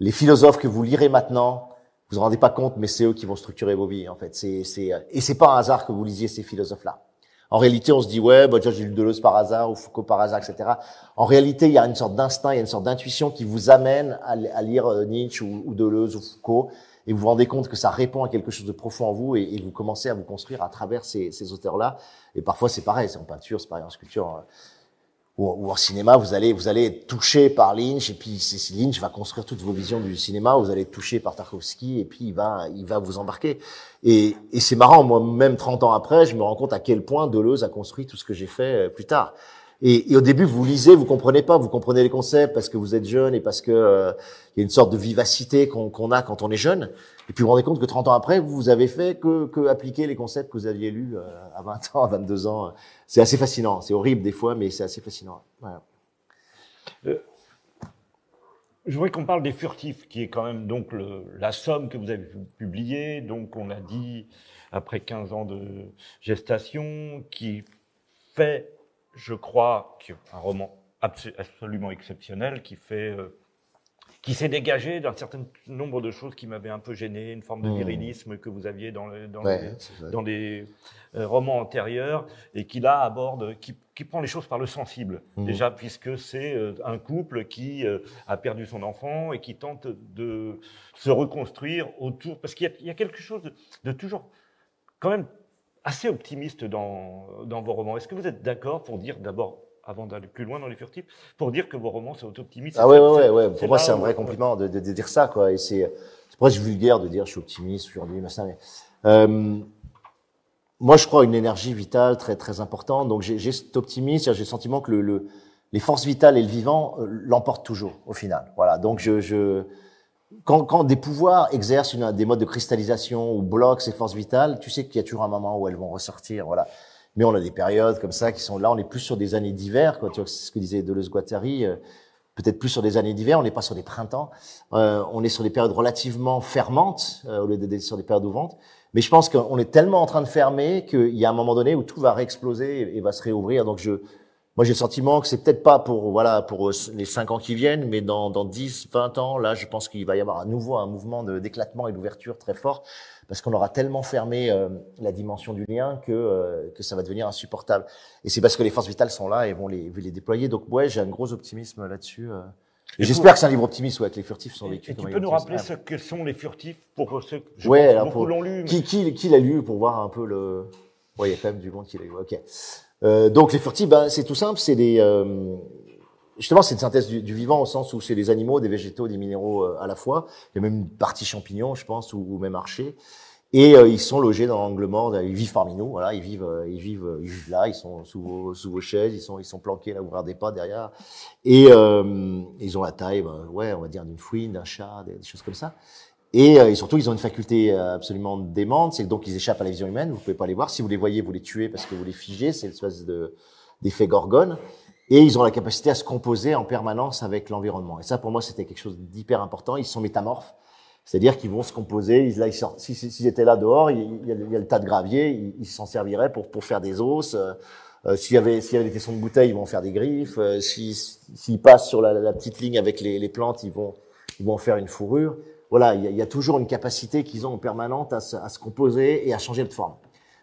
les philosophes que vous lirez maintenant, vous vous rendez pas compte, mais c'est eux qui vont structurer vos vies, en fait. C'est, c'est, et c'est pas un hasard que vous lisiez ces philosophes-là. En réalité, on se dit, ouais, bah, lu Deleuze par hasard, ou Foucault par hasard, etc. En réalité, il y a une sorte d'instinct, il y a une sorte d'intuition qui vous amène à, lire euh, Nietzsche ou, Deleuze ou Foucault, et vous vous rendez compte que ça répond à quelque chose de profond en vous, et, vous commencez à vous construire à travers ces, ces auteurs-là. Et parfois, c'est pareil, c'est en peinture, c'est pareil en sculpture ou, ou en cinéma, vous allez, vous allez être touché par Lynch, et puis Lynch va construire toutes vos visions du cinéma, vous allez être touché par Tarkovsky, et puis il va, il va vous embarquer. Et, et c'est marrant, moi, même 30 ans après, je me rends compte à quel point Deleuze a construit tout ce que j'ai fait euh, plus tard. Et, et, au début, vous lisez, vous comprenez pas, vous comprenez les concepts parce que vous êtes jeune et parce que euh, il y a une sorte de vivacité qu'on qu a quand on est jeune. Et puis vous vous rendez compte que 30 ans après, vous avez fait que, que appliquer les concepts que vous aviez lus euh, à 20 ans, à 22 ans. C'est assez fascinant. C'est horrible des fois, mais c'est assez fascinant. Voilà. Euh, je voudrais qu'on parle des furtifs, qui est quand même donc le, la somme que vous avez publiée. Donc on a dit après 15 ans de gestation, qui fait je crois qu'un roman absolument exceptionnel qui fait euh, qui s'est dégagé d'un certain nombre de choses qui m'avaient un peu gêné, une forme de mmh. virilisme que vous aviez dans, le, dans, ouais, les, dans des euh, romans antérieurs, et qui là aborde, qui, qui, prend les choses par le sensible, mmh. déjà, puisque c'est euh, un couple qui euh, a perdu son enfant et qui tente de se reconstruire autour, parce qu'il y, y, a quelque chose de, de toujours quand même assez optimiste dans, dans vos romans. Est-ce que vous êtes d'accord pour dire d'abord avant d'aller plus loin dans les furtifs, pour dire que vos romans sont optimistes. Ah ouais, ouais, ouais. Pour moi, c'est un vrai compliment de, de, de, dire ça, quoi. Et c'est, c'est presque vulgaire de dire je suis optimiste aujourd'hui, machin. Mais, euh, moi, je crois à une énergie vitale très, très importante. Donc, j'ai, j'ai cet optimisme, j'ai le sentiment que le, le, les forces vitales et le vivant euh, l'emportent toujours, au final. Voilà. Donc, je, je, quand, quand des pouvoirs exercent une, des modes de cristallisation ou bloquent ces forces vitales, tu sais qu'il y a toujours un moment où elles vont ressortir. Voilà. Mais on a des périodes comme ça qui sont là. On est plus sur des années d'hiver, quoi. Tu vois, c'est ce que disait Deleuze-Guattari. Euh, peut-être plus sur des années d'hiver. On n'est pas sur des printemps. Euh, on est sur des périodes relativement fermantes euh, au lieu d'être sur des périodes ouvrantes. Mais je pense qu'on est tellement en train de fermer qu'il y a un moment donné où tout va réexploser et, et va se réouvrir. Donc je, moi, j'ai le sentiment que c'est peut-être pas pour voilà pour les cinq ans qui viennent, mais dans dans 10, 20 ans, là, je pense qu'il va y avoir à nouveau un mouvement d'éclatement et d'ouverture très fort, parce qu'on aura tellement fermé euh, la dimension du lien que euh, que ça va devenir insupportable. Et c'est parce que les forces vitales sont là et vont les les déployer. Donc ouais, j'ai un gros optimisme là-dessus. Euh. Et, j'espère que c'est un livre optimiste, ouais, que les furtifs sont vécus. Et tu peux nous rappeler ce que sont les furtifs pour ceux ouais, beaucoup l'ont lu. Mais... Qui, qui, qui l'a lu pour voir un peu le. Ouais, il y a quand même du monde qui l'a lu. Ok. Euh, donc les furtifs, ben, c'est tout simple, c'est des euh, justement c'est une synthèse du, vivant au sens où c'est des animaux, des végétaux, des minéraux euh, à la fois. Il y a même une partie champignon, je pense, ou, ou même archer. Et euh, ils sont logés dans l'angle mort, ils vivent parmi nous, voilà, ils vivent, euh, ils vivent, ils vivent là, ils sont sous vos, sous vos chaises, ils sont, ils sont planqués là, ouvrir des pas derrière, et ils ont la taille, ben, ouais, on va dire d'une fouine, d'un chat, des, choses comme ça. Et, euh, et, surtout, ils ont une faculté euh, absolument démente, c'est donc ils échappent à la vision humaine. Vous pouvez pas les voir. Si vous les voyez, vous les tuez parce que vous les figez. C'est une espèce de d'effet gorgone. Et ils ont la capacité à se composer en permanence avec l'environnement. Et ça, pour moi, c'était quelque chose d'hyper important. Ils sont métamorphes. C'est-à-dire qu'ils vont se composer. Ils, là, ils sortent- si- si- s'ils étaient là dehors, il y, a, le tas de gravier, ils s'en serviraient pour, pour faire des os. Euh, euh, s'il y avait s'il y avait des tessons de bouteilles, ils vont en faire des griffes. Euh, si- S'ils passent sur la, la petite ligne avec les, les plantes, ils vont ils vont en faire une fourrure. Voilà, il y a, toujours une capacité qu'ils ont en permanente à se, à se composer et à changer de forme.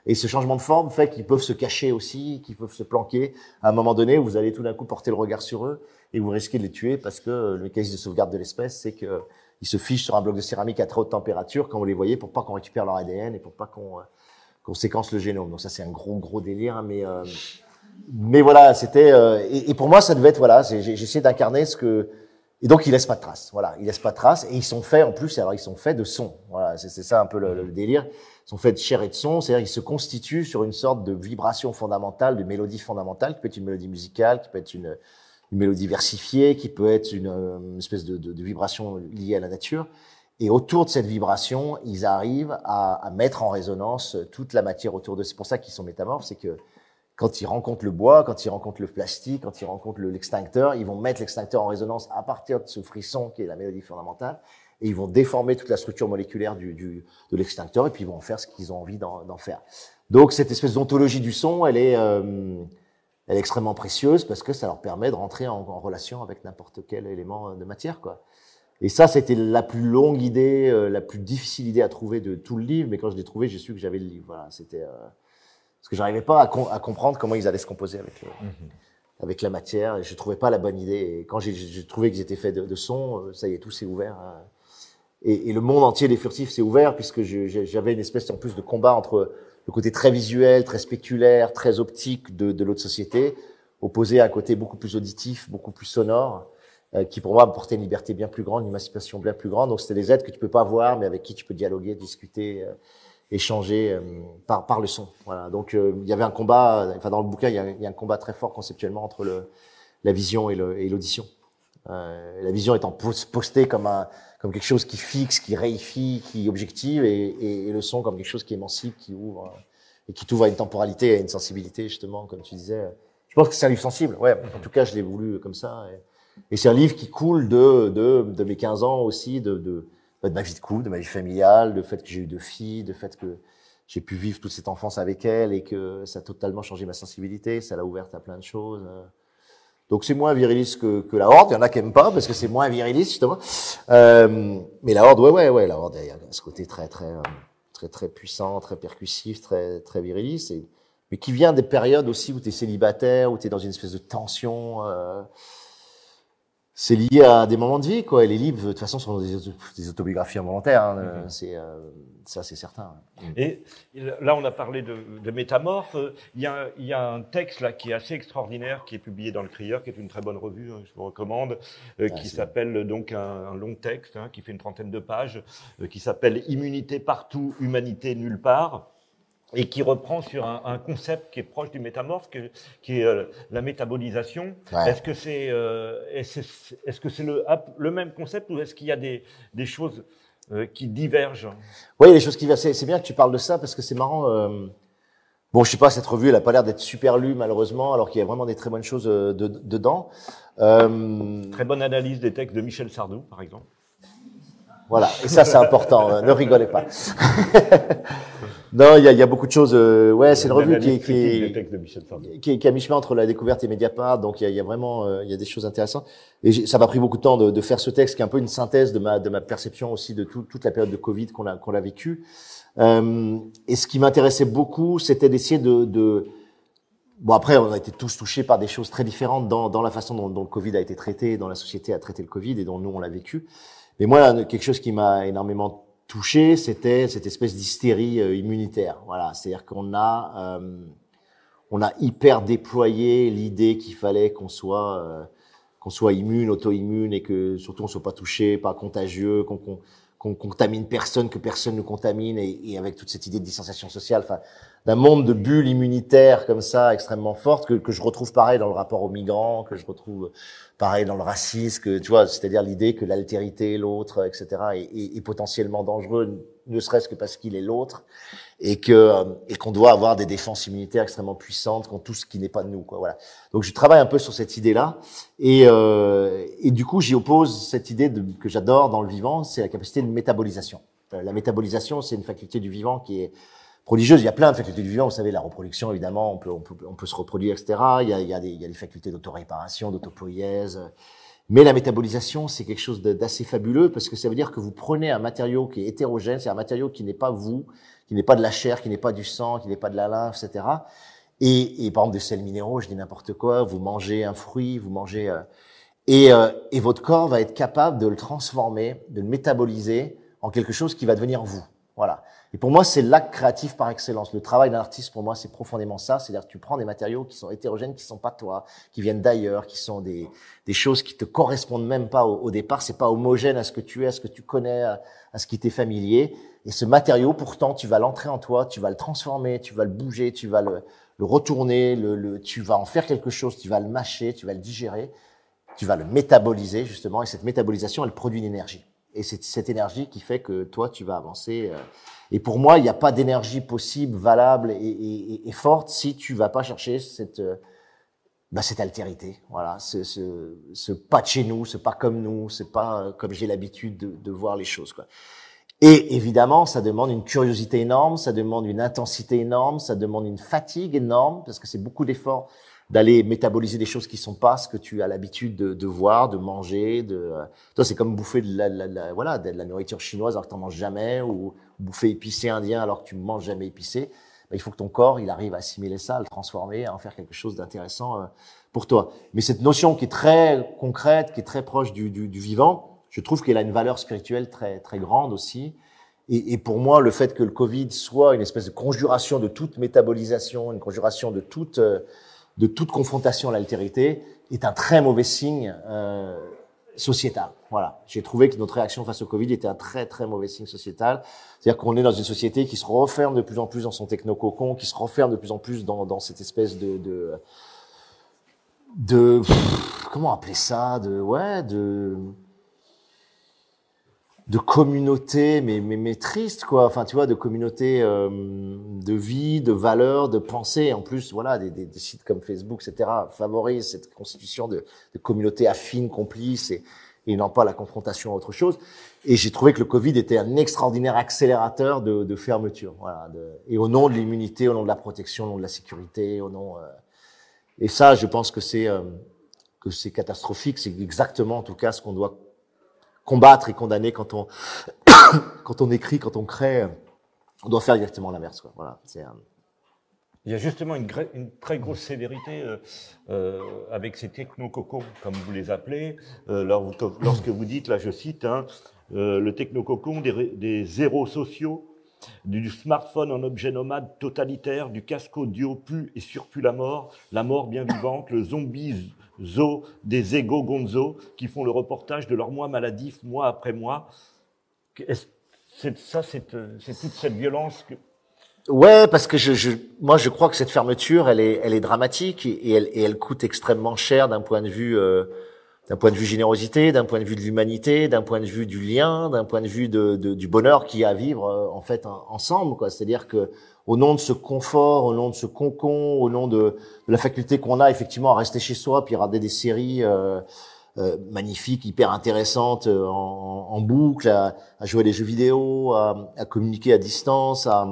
Et ce changement de forme fait qu'ils peuvent se cacher aussi, qu'ils peuvent se planquer à un moment donné vous allez tout d'un coup porter le regard sur eux et vous risquez de les tuer parce que le mécanisme de sauvegarde de l'espèce, c'est que ils se fichent sur un bloc de céramique à très haute température quand vous les voyez pour pas qu'on récupère leur ADN et pour pas qu'on euh, séquence le génome. Donc ça c'est un gros gros délire, mais euh, mais voilà, c'était euh, et, et pour moi ça devait être voilà, j'ai essayé d'incarner ce que et donc ils laissent pas de traces. Voilà, ils laissent pas de traces et ils sont faits en plus. Alors ils sont faits de son. Voilà, c'est ça un peu le, le délire. Ils sont faits de chair et de son, c'est-à-dire ils se constituent sur une sorte de vibration fondamentale, de mélodie fondamentale qui peut être une mélodie musicale, qui peut être une une mélodie versifiée, qui peut être une, euh, une espèce de, de, de vibration liée à la nature. Et autour de cette vibration, ils arrivent à, à mettre en résonance toute la matière autour d'eux. C'est pour ça qu'ils sont métamorphes, c'est que quand ils rencontrent le bois, quand ils rencontrent le plastique, quand ils rencontrent le- l'extincteur, ils vont mettre l'extincteur en résonance à partir de ce frisson qui est la mélodie fondamentale, et ils vont déformer toute la structure moléculaire du, du, de l'extincteur, et puis ils vont en faire ce qu'ils ont envie d'en d'en faire. Donc cette espèce d'ontologie du son, elle est, euh, elle est extrêmement précieuse parce que ça leur permet de rentrer en, en relation avec n'importe quel élément euh, de matière, quoi. Et ça, c'était la plus longue idée, euh, la plus difficile idée à trouver de tout le livre. Mais quand je l'ai trouvé, j'ai su que j'avais le livre. Voilà, c'était euh, parce que j'arrivais pas à, com- à comprendre comment ils allaient se composer avec le, avec la matière. Et je trouvais pas la bonne idée. Et quand j'ai- trouvé qu'ils étaient faits de, de son, euh, ça y est, tout s'est ouvert. hein. Et, et le monde entier des furtifs s'est ouvert puisque j'avais une espèce en plus de combat entre le côté très visuel, très spéculaire, très optique de, de l'autre société, opposé à un côté beaucoup plus auditif, beaucoup plus sonore, euh, qui pour moi apportait une liberté bien plus grande, une émancipation bien plus grande. Donc c'était des êtres que tu peux pas voir, mais avec qui tu peux dialoguer, discuter, euh, échanger euh, par, par le son. Voilà. Donc euh, il y avait un combat, enfin dans le bouquin, il y a, il y a un combat très fort conceptuellement entre le, la vision et l'audition. Euh, la vision étant pos- postée comme un comme quelque chose qui fixe, qui réifie, qui objective, et, et, le son comme quelque chose qui émancipe, qui ouvre euh, et qui t'ouvre à une temporalité, à une sensibilité justement, comme tu disais. Je pense que c'est un livre sensible. Ouais, en tout cas, je l'ai voulu comme ça. Et, et c'est un livre qui coule de de, de mes 15 ans aussi, de, de de ma vie de couple, de ma vie familiale, du fait que j'ai eu deux filles, du fait que j'ai pu vivre toute cette enfance avec elle et que ça a totalement changé ma sensibilité, ça l'a ouverte à plein de choses. Donc c'est moins viriliste que, que la Horde. Il y en a qui aiment pas parce que c'est moins viriliste justement. Euh, mais la Horde, ouais, ouais, ouais, la Horde, il y a ce côté très, très, euh, très, très puissant, très percussif, très, très viriliste. Mais qui vient des périodes aussi où tu es célibataire, où tu es dans une espèce de tension. euh, c'est lié à des moments de vie, quoi. Et les livres, de toute façon, sont des, auto- des autobiographies involontaires. hein. Mhm. C'est euh, ça, c'est certain. Et là, on a parlé de, de métamorphes. Il y, a, il y a un texte là qui est assez extraordinaire, qui est publié dans le Crieur, qui est une très bonne revue, hein, je vous recommande, euh, qui c'est s'appelle donc un, un long texte, hein, qui fait une trentaine de pages, euh, qui s'appelle Immunité partout, humanité nulle part et qui reprend sur un, un concept qui est proche du métamorphe, que- qui est euh, la métabolisation. Ouais. Est-ce que c'est euh, est-ce est-ce que c'est le, le même concept ou est-ce qu'il y a des, des choses euh, qui divergent? Oui, les choses qui c'est c'est bien que tu parles de ça parce que c'est marrant. euh, Bon, je sais pas, cette revue, elle a pas l'air d'être super lue malheureusement, alors qu'il y a vraiment des très bonnes choses de- dedans. Très bonne analyse des textes de Michel Sardou, par exemple. Voilà, et ça c'est important, ne rigolez pas. (laughs) non, il y a, y a beaucoup de choses. euh, ouais, c'est une revue qui est, qui est, qui est, qui est à mi-chemin entre la découverte et Mediapart, donc il y a, y a vraiment euh, il y a des choses intéressantes. Et ça m'a pris beaucoup de temps de, de faire ce texte, qui est un peu une synthèse de ma de ma perception aussi de tout- toute la période de Covid qu'on a qu'on a vécue. Euh, et ce qui m'intéressait beaucoup, c'était d'essayer de, de Bon après, on a été tous touchés par des choses très différentes dans, dans la façon dont, dont le Covid a été traité, dont la société a traité le Covid et dont nous on l'a vécu. Mais moi, quelque chose qui m'a énormément touché, c'était cette espèce d'hystérie euh, immunitaire. Voilà, c'est-à-dire qu'on a, euh, on a hyper déployé l'idée qu'il fallait qu'on soit, euh, qu'on soit immune, auto-immune et que surtout on soit pas touché, pas contagieux, qu'on qu'on contamine personne, que personne ne contamine et, et avec toute cette idée de distanciation sociale. Enfin, d'un monde de bulles immunitaires comme ça extrêmement fortes que, que je retrouve pareil dans le rapport aux migrants, que je retrouve pareil dans le racisme, que tu vois, c'est-à-dire l'idée que l'altérité, l'autre, etc., est, est, potentiellement dangereux, ne serait-ce que parce qu'il est l'autre, et que euh, et qu'on doit avoir des défenses immunitaires extrêmement puissantes contre tout ce qui n'est pas de nous, quoi. Voilà. Donc je travaille un peu sur cette idée-là, et euh, et du coup j'y oppose cette idée de, que j'adore dans le vivant, c'est la capacité de métabolisation. Euh, la métabolisation, c'est une faculté du vivant qui est prodigieuse. Il y a plein de facultés du vivant. Vous savez, la reproduction, évidemment, on peut, on peut, on peut se reproduire, etc. Il y a, il y a, des, il y a des facultés d'autoréparation, d'autopoïèse. Mais la métabolisation, c'est quelque chose d'assez fabuleux parce que ça veut dire que vous prenez un matériau qui est hétérogène, c'est un matériau qui n'est pas vous, qui n'est pas de la chair, qui n'est pas du sang, qui n'est pas de la lymphe, etc. Et, et par exemple des sels minéraux, je dis n'importe quoi, vous mangez un fruit, vous mangez... Euh, et, euh, et votre corps va être capable de le transformer, de le métaboliser en quelque chose qui va devenir vous. Voilà. Et pour moi, c'est l'acte créatif par excellence. Le travail d'un artiste, pour moi, c'est profondément ça. C'est-à-dire que tu prends des matériaux qui sont hétérogènes, qui sont pas toi, qui viennent d'ailleurs, qui sont des, choses qui te correspondent même pas au, au départ. C'est pas homogène à ce que tu es, à ce que tu connais, à, ce qui t'est familier. Et ce matériau, pourtant, tu vas l'entrer en toi, tu vas le transformer, tu vas le bouger, tu vas le, retourner, tu vas en faire quelque chose, tu vas le mâcher, tu vas le digérer, tu vas le métaboliser, justement. Et cette métabolisation, elle produit une énergie. Et c'est cette énergie qui fait que toi, tu vas avancer. Euh, et pour moi, il n'y a pas d'énergie possible, valable et, forte si tu vas pas chercher cette, euh, bah, altérité. Voilà, ce, pas de chez nous, ce pas comme nous, c'est pas euh, comme j'ai l'habitude de, de, voir les choses. Quoi. Et évidemment, ça demande une curiosité énorme, ça demande une intensité énorme, ça demande une fatigue énorme parce que c'est beaucoup d'efforts d'aller métaboliser des choses qui sont pas ce que tu as l'habitude de, de, voir, de manger. De, euh, toi, c'est comme bouffer de la, la, voilà, de la nourriture chinoise alors que tu manges jamais, ou bouffer épicé indien alors que tu manges jamais épicé. Ben, il faut que ton corps, il arrive à assimiler ça, à le transformer, à en faire quelque chose d'intéressant euh, pour toi. Mais cette notion qui est très concrète, qui est très proche du, du, du vivant, je trouve qu'elle a une valeur spirituelle très très grande aussi. Et, et, pour moi, le fait que le Covid soit une espèce de conjuration de toute métabolisation, une conjuration de toute euh, de toute confrontation à l'altérité est un très mauvais signe euh, sociétal. Voilà, j'ai trouvé que notre réaction face au Covid était un très très mauvais signe sociétal. C'est-à-dire qu'on est dans une société qui se referme de plus en plus dans son technococon, qui se referme de plus en plus dans, dans cette espèce de de, de comment appeler ça, de ouais, de de communauté, mais, mais, mais triste, quoi. Enfin, tu vois, de communauté euh, de vie, de valeurs, de pensée. En plus, voilà, des, des, sites comme Facebook, etc., favorisent cette constitution de, de communautés affines, complices, et, et non pas la confrontation à autre chose. Et j'ai trouvé que le Covid était un extraordinaire accélérateur de, de fermeture. Voilà, et au nom de l'immunité, au nom de la protection, au nom de la sécurité, au nom... Euh, et ça, je pense que c'est euh, que c'est catastrophique. C'est exactement, en tout cas, ce qu'on doit combattre et condamner quand on (coughs) quand on écrit, quand on crée. On doit faire exactement l'inverse. Voilà. Un... Il y a justement une, très grosse sévérité euh, euh, avec ces technococos, comme vous les appelez, euh, lorsque vous dites, là je cite, hein, euh, le technococon des, des zéros sociaux, du smartphone en objet nomade totalitaire, du casque audio pu et surpu la mort, la mort bien vivante, le zombie zo des égaux gonzo qui font le reportage de leur mois maladif mois après mois. C'est ça, c'est toute cette violence que... Ouais, parce que je, je, moi je crois que cette fermeture, elle est, elle est dramatique et elle, et elle coûte extrêmement cher d'un point de vue, euh, d'un point de vue générosité, d'un point de vue de l'humanité, d'un point de vue du lien, d'un point de vue du bonheur qu'il y a à vivre euh, en fait ensemble. C'est-à-dire que au nom de ce confort, au nom de ce concon, au nom de, la faculté qu'on a effectivement à rester chez soi, puis regarder des séries euh, euh, magnifiques, hyper intéressantes en, boucle, à, à, jouer à des jeux vidéo, à, à communiquer à distance, à,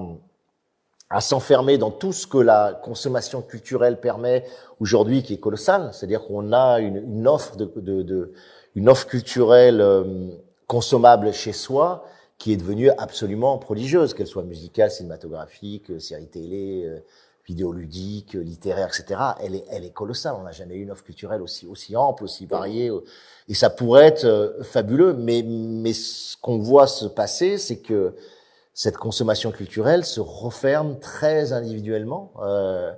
à s'enfermer dans tout ce que la consommation culturelle permet aujourd'hui, qui est colossale. C'est-à-dire qu'on a une, une offre de, de, de, une offre culturelle euh, consommable chez soi qui est devenue absolument prodigieuse, qu'elle soit musicale, cinématographique, euh, série télé, euh, vidéoludique, littéraire, etc. Elle est, elle est colossale. On n'a jamais eu une offre culturelle aussi, aussi ample, aussi variée. Et ça pourrait être euh, fabuleux. Mais, mais ce qu'on voit se passer, c'est que cette consommation culturelle se referme très individuellement. Euh,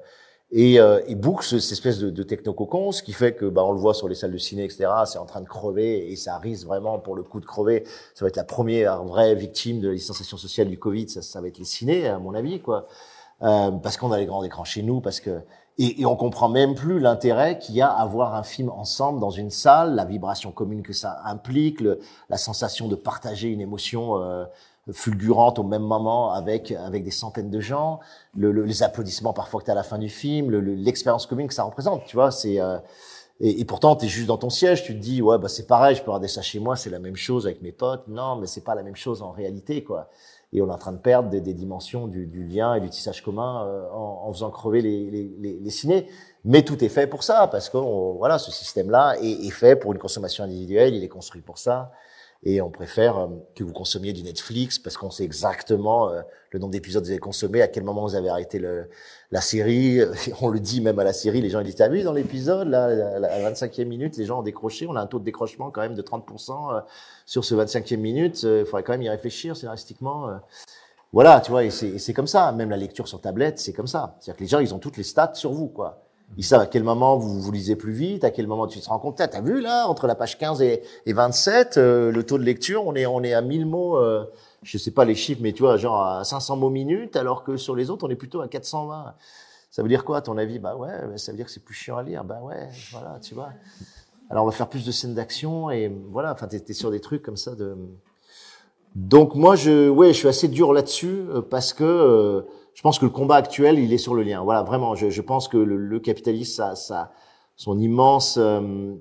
et, euh, et boucle cette espèce de, de technococon, ce qui fait que, bah, on le voit sur les salles de ciné, etc. C'est en train de crever et ça risque vraiment, pour le coup de crever, ça va être la première vraie victime de la distanciation sociale du Covid. Ça, ça va être les ciné, à mon avis, quoi. euh, parce qu'on a les grands écrans chez nous, parce que et, et on comprend même plus l'intérêt qu'il y a à voir un film ensemble dans une salle, la vibration commune que ça implique, le, la sensation de partager une émotion euh, fulgurante au même moment avec avec des centaines de gens, le, les applaudissements parfois que tu as à la fin du film, l'expérience commune que ça représente, tu vois, c'est euh, et, et, pourtant, tu es juste dans ton siège, tu te dis, ouais, bah c'est pareil, je peux regarder ça chez moi, c'est la même chose avec mes potes. Non, mais c'est pas la même chose en réalité, quoi. Et on est en train de perdre des, des dimensions du, du, lien et du tissage commun euh, en, en, faisant crever les, les, les, les, ciné. Mais tout est fait pour ça, parce que voilà, ce système-là est, est, fait pour une consommation individuelle, il est construit pour ça et on préfère euh, que vous consommiez du Netflix parce qu'on sait exactement euh, le nombre d'épisodes que vous avez consommé, à quel moment vous avez arrêté le, la série. (laughs) On le dit même à la série, les gens ils disent ah oui dans l'épisode là à la 25e minute les gens ont décroché, on a un taux de décrochement quand même de 30% euh, sur ce 25e minute. Il faudrait quand même y réfléchir scénaristiquement. Voilà, tu vois, et c'est comme ça. Même la lecture sur tablette, c'est comme ça. C'est-à-dire que les gens, ils ont toutes les stats sur vous, quoi. Ils savent à quel moment vous, vous lisez plus vite, à quel moment tu te rends compte. T'as vu là, entre la page 15 et, et 27, euh, le taux de lecture, on est, on est à 1000 mots, euh, je sais pas les chiffres, mais tu vois, genre à 500 mots minute, alors que sur les autres, on est plutôt à 420. Ça veut dire quoi, à ton avis? Bah ouais, ça veut dire que c'est plus chiant à lire. Bah ouais, voilà, tu vois. Alors on va faire plus de scènes d'action et voilà, enfin t'es es sur des trucs comme ça. Donc moi je, ouais, je suis assez dur là-dessus euh, parce que euh, je pense que le combat actuel, il est sur le lien. Voilà, vraiment, je, je pense que le, le capitalisme, ça, ça, son immense euh,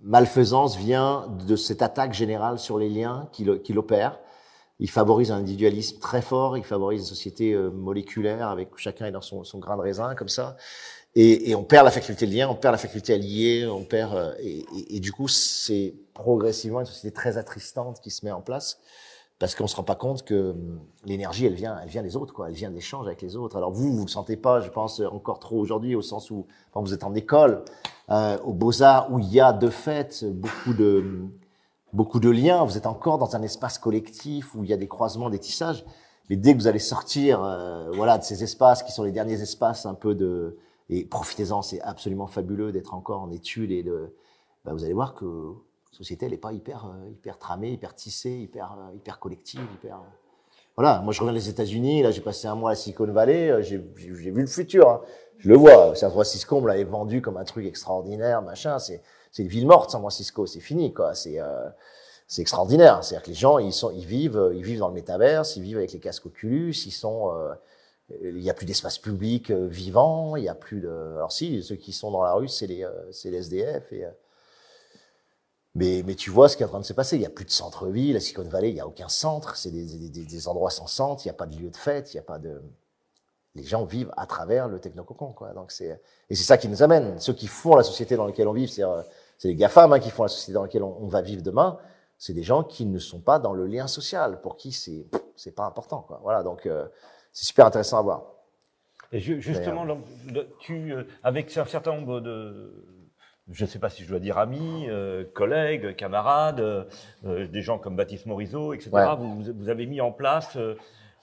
malfaisance vient de cette attaque générale sur les liens qu'il qu'il opère. Il favorise un individualisme très fort, il favorise une société euh, moléculaire avec chacun est dans son, son grain de raisin comme ça. Et, et, on perd la faculté de lien, on perd la faculté à lier, on perd euh, et, et, du coup c'est progressivement une société très attristante qui se met en place parce qu'on se rend pas compte que hum, l'énergie, elle vient, elle vient des autres, quoi. Elle vient d'échanges avec les autres. Alors vous, vous le sentez pas, je pense, encore trop aujourd'hui, au sens où quand vous êtes en école, euh, aux Beaux Arts, où il y a de fait beaucoup de hum, beaucoup de liens. Vous êtes encore dans un espace collectif où il y a des croisements, des tissages. Mais dès que vous allez sortir, euh, voilà, de ces espaces qui sont les derniers espaces un peu de et profitez-en, c'est absolument fabuleux d'être encore en études et de, bah, vous allez voir que société, elle n'est pas hyper, euh, hyper tramée, hyper tissée, hyper, euh, hyper collective, hyper. Euh. Voilà, moi je reviens des États-Unis, là j'ai passé un mois à Silicon Valley, j'ai vu le futur, hein. je le vois. San Francisco, on l'avait vendu comme un truc extraordinaire, machin. C'est une ville morte, San Francisco, c'est fini quoi. C'est c'est extraordinaire. C'est-à-dire que les gens ils sont ils vivent ils vivent dans le métaverse, ils vivent avec les casques Oculus, ils sont il y a plus d'espace public vivant, il y a plus de alors si ceux qui sont dans la rue c'est les les SDF et mais, mais tu vois ce qui est en train de se passer. Il n'y a plus de centre-ville. À Silicon Valley, il n'y a aucun centre. C'est des, des, des, endroits sans centre. Il n'y a pas de lieu de fête. Il n'y a pas de. Les gens vivent à travers le technococon, quoi. Donc c'est et c'est ça qui nous amène. Ceux qui font la société dans laquelle on vit, c'est c'est les GAFAM hein, qui font la société dans laquelle on, on va vivre demain. C'est des gens qui ne sont pas dans le lien social, pour qui c'est c'est pas important, quoi. Voilà. Donc euh, c'est super intéressant à voir. Et justement, tu, euh, avec un certain nombre de, je ne sais pas si je dois dire amis, euh, collègues, camarades, euh, des gens comme Baptiste Morisot, etc. Vous, vous, avez mis en place euh,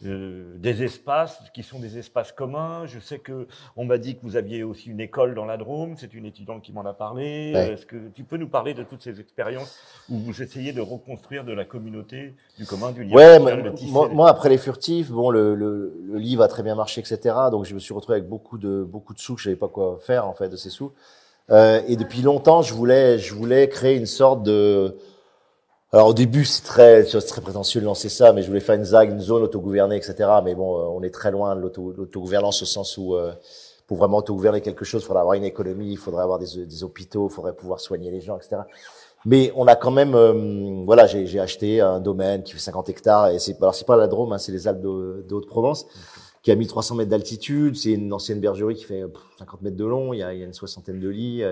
euh, des espaces qui sont des espaces communs. Je sais que on m'a dit que vous aviez aussi une école dans la Drôme. C'est une étudiante qui m'en a parlé. Est-ce que tu peux nous parler de toutes ces expériences où vous essayez de reconstruire de la communauté, du commun, du lien Ouais, moi, moi, après les furtifs, bon, le, le, le, livre a très bien marché, etc. Donc je me suis retrouvé avec beaucoup de beaucoup de sous que je savais pas quoi faire en fait de ces sous. Euh, et depuis longtemps, je voulais, je voulais créer une sorte de. Alors au début, c'est très, c'est très prétentieux de lancer ça, mais je voulais faire une ZAG, une zone autogouvernée, etc. Mais bon, euh, on est très loin de l'autogouvernance au sens où, euh, pour vraiment autogouverner quelque chose, il faudrait avoir une économie, il faudrait avoir des, hôpitaux, il faudrait pouvoir soigner les gens, etc. Mais on a quand même, euh, voilà, j'ai acheté un domaine qui fait 50 hectares, et c'est, alors c'est pas la Drôme, hein, c'est les Alpes de, de Haute-Provence qui a 1300 mètres d'altitude. C'est une ancienne bergerie qui fait 50 mètres de long. Il y a, il y a une soixantaine de lits.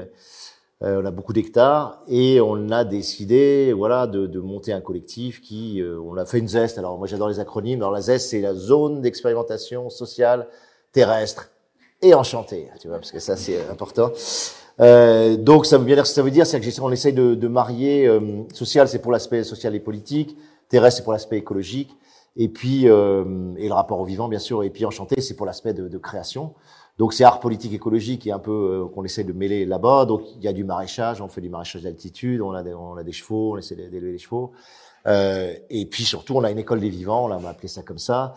Euh, on a beaucoup d'hectares et on a décidé, voilà, de, de monter un collectif qui, euh, on a fait une ZEST. Alors moi j'adore les acronymes. Alors la ZEST c'est la zone d'expérimentation sociale terrestre et enchantée, tu vois, parce que ça c'est important. Euh, donc ça veut bien dire ce que ça veut dire, c'est que on essaye de, de marier euh, social, c'est pour l'aspect social et politique, terrestre c'est pour l'aspect écologique, et puis euh, et le rapport au vivant bien sûr et puis enchanté c'est pour l'aspect de, de, création donc c'est art politique écologique et un peu euh, qu'on essaie de mêler là-bas donc il y a du maraîchage on fait du maraîchage d'altitude on a des, on a des chevaux on essaie d'élever les chevaux euh, et puis surtout on a une école des vivants on a appelé ça comme ça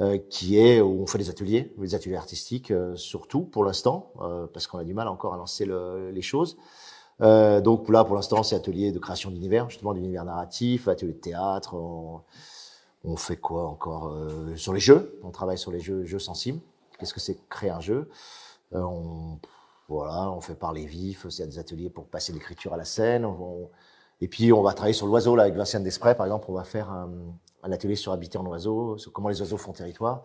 euh, qui est où on fait des ateliers, des ateliers artistiques euh, surtout pour l'instant, euh, parce qu'on a du mal encore à lancer le, les choses. donc là, pour l'instant, c'est atelier de création d'univers, justement d'univers narratif, atelier de théâtre. On fait quoi encore Sur les jeux, on travaille sur les jeux, jeux sensibles. Qu'est-ce que c'est créer un jeu? On, Voilà, on fait parler vif, c'est des ateliers pour passer l'écriture à la scène. Et puis on va travailler sur l'oiseau là avec Vincent Desprez, par exemple, on va faire un, atelier sur habiter en oiseau, sur comment les oiseaux font territoire.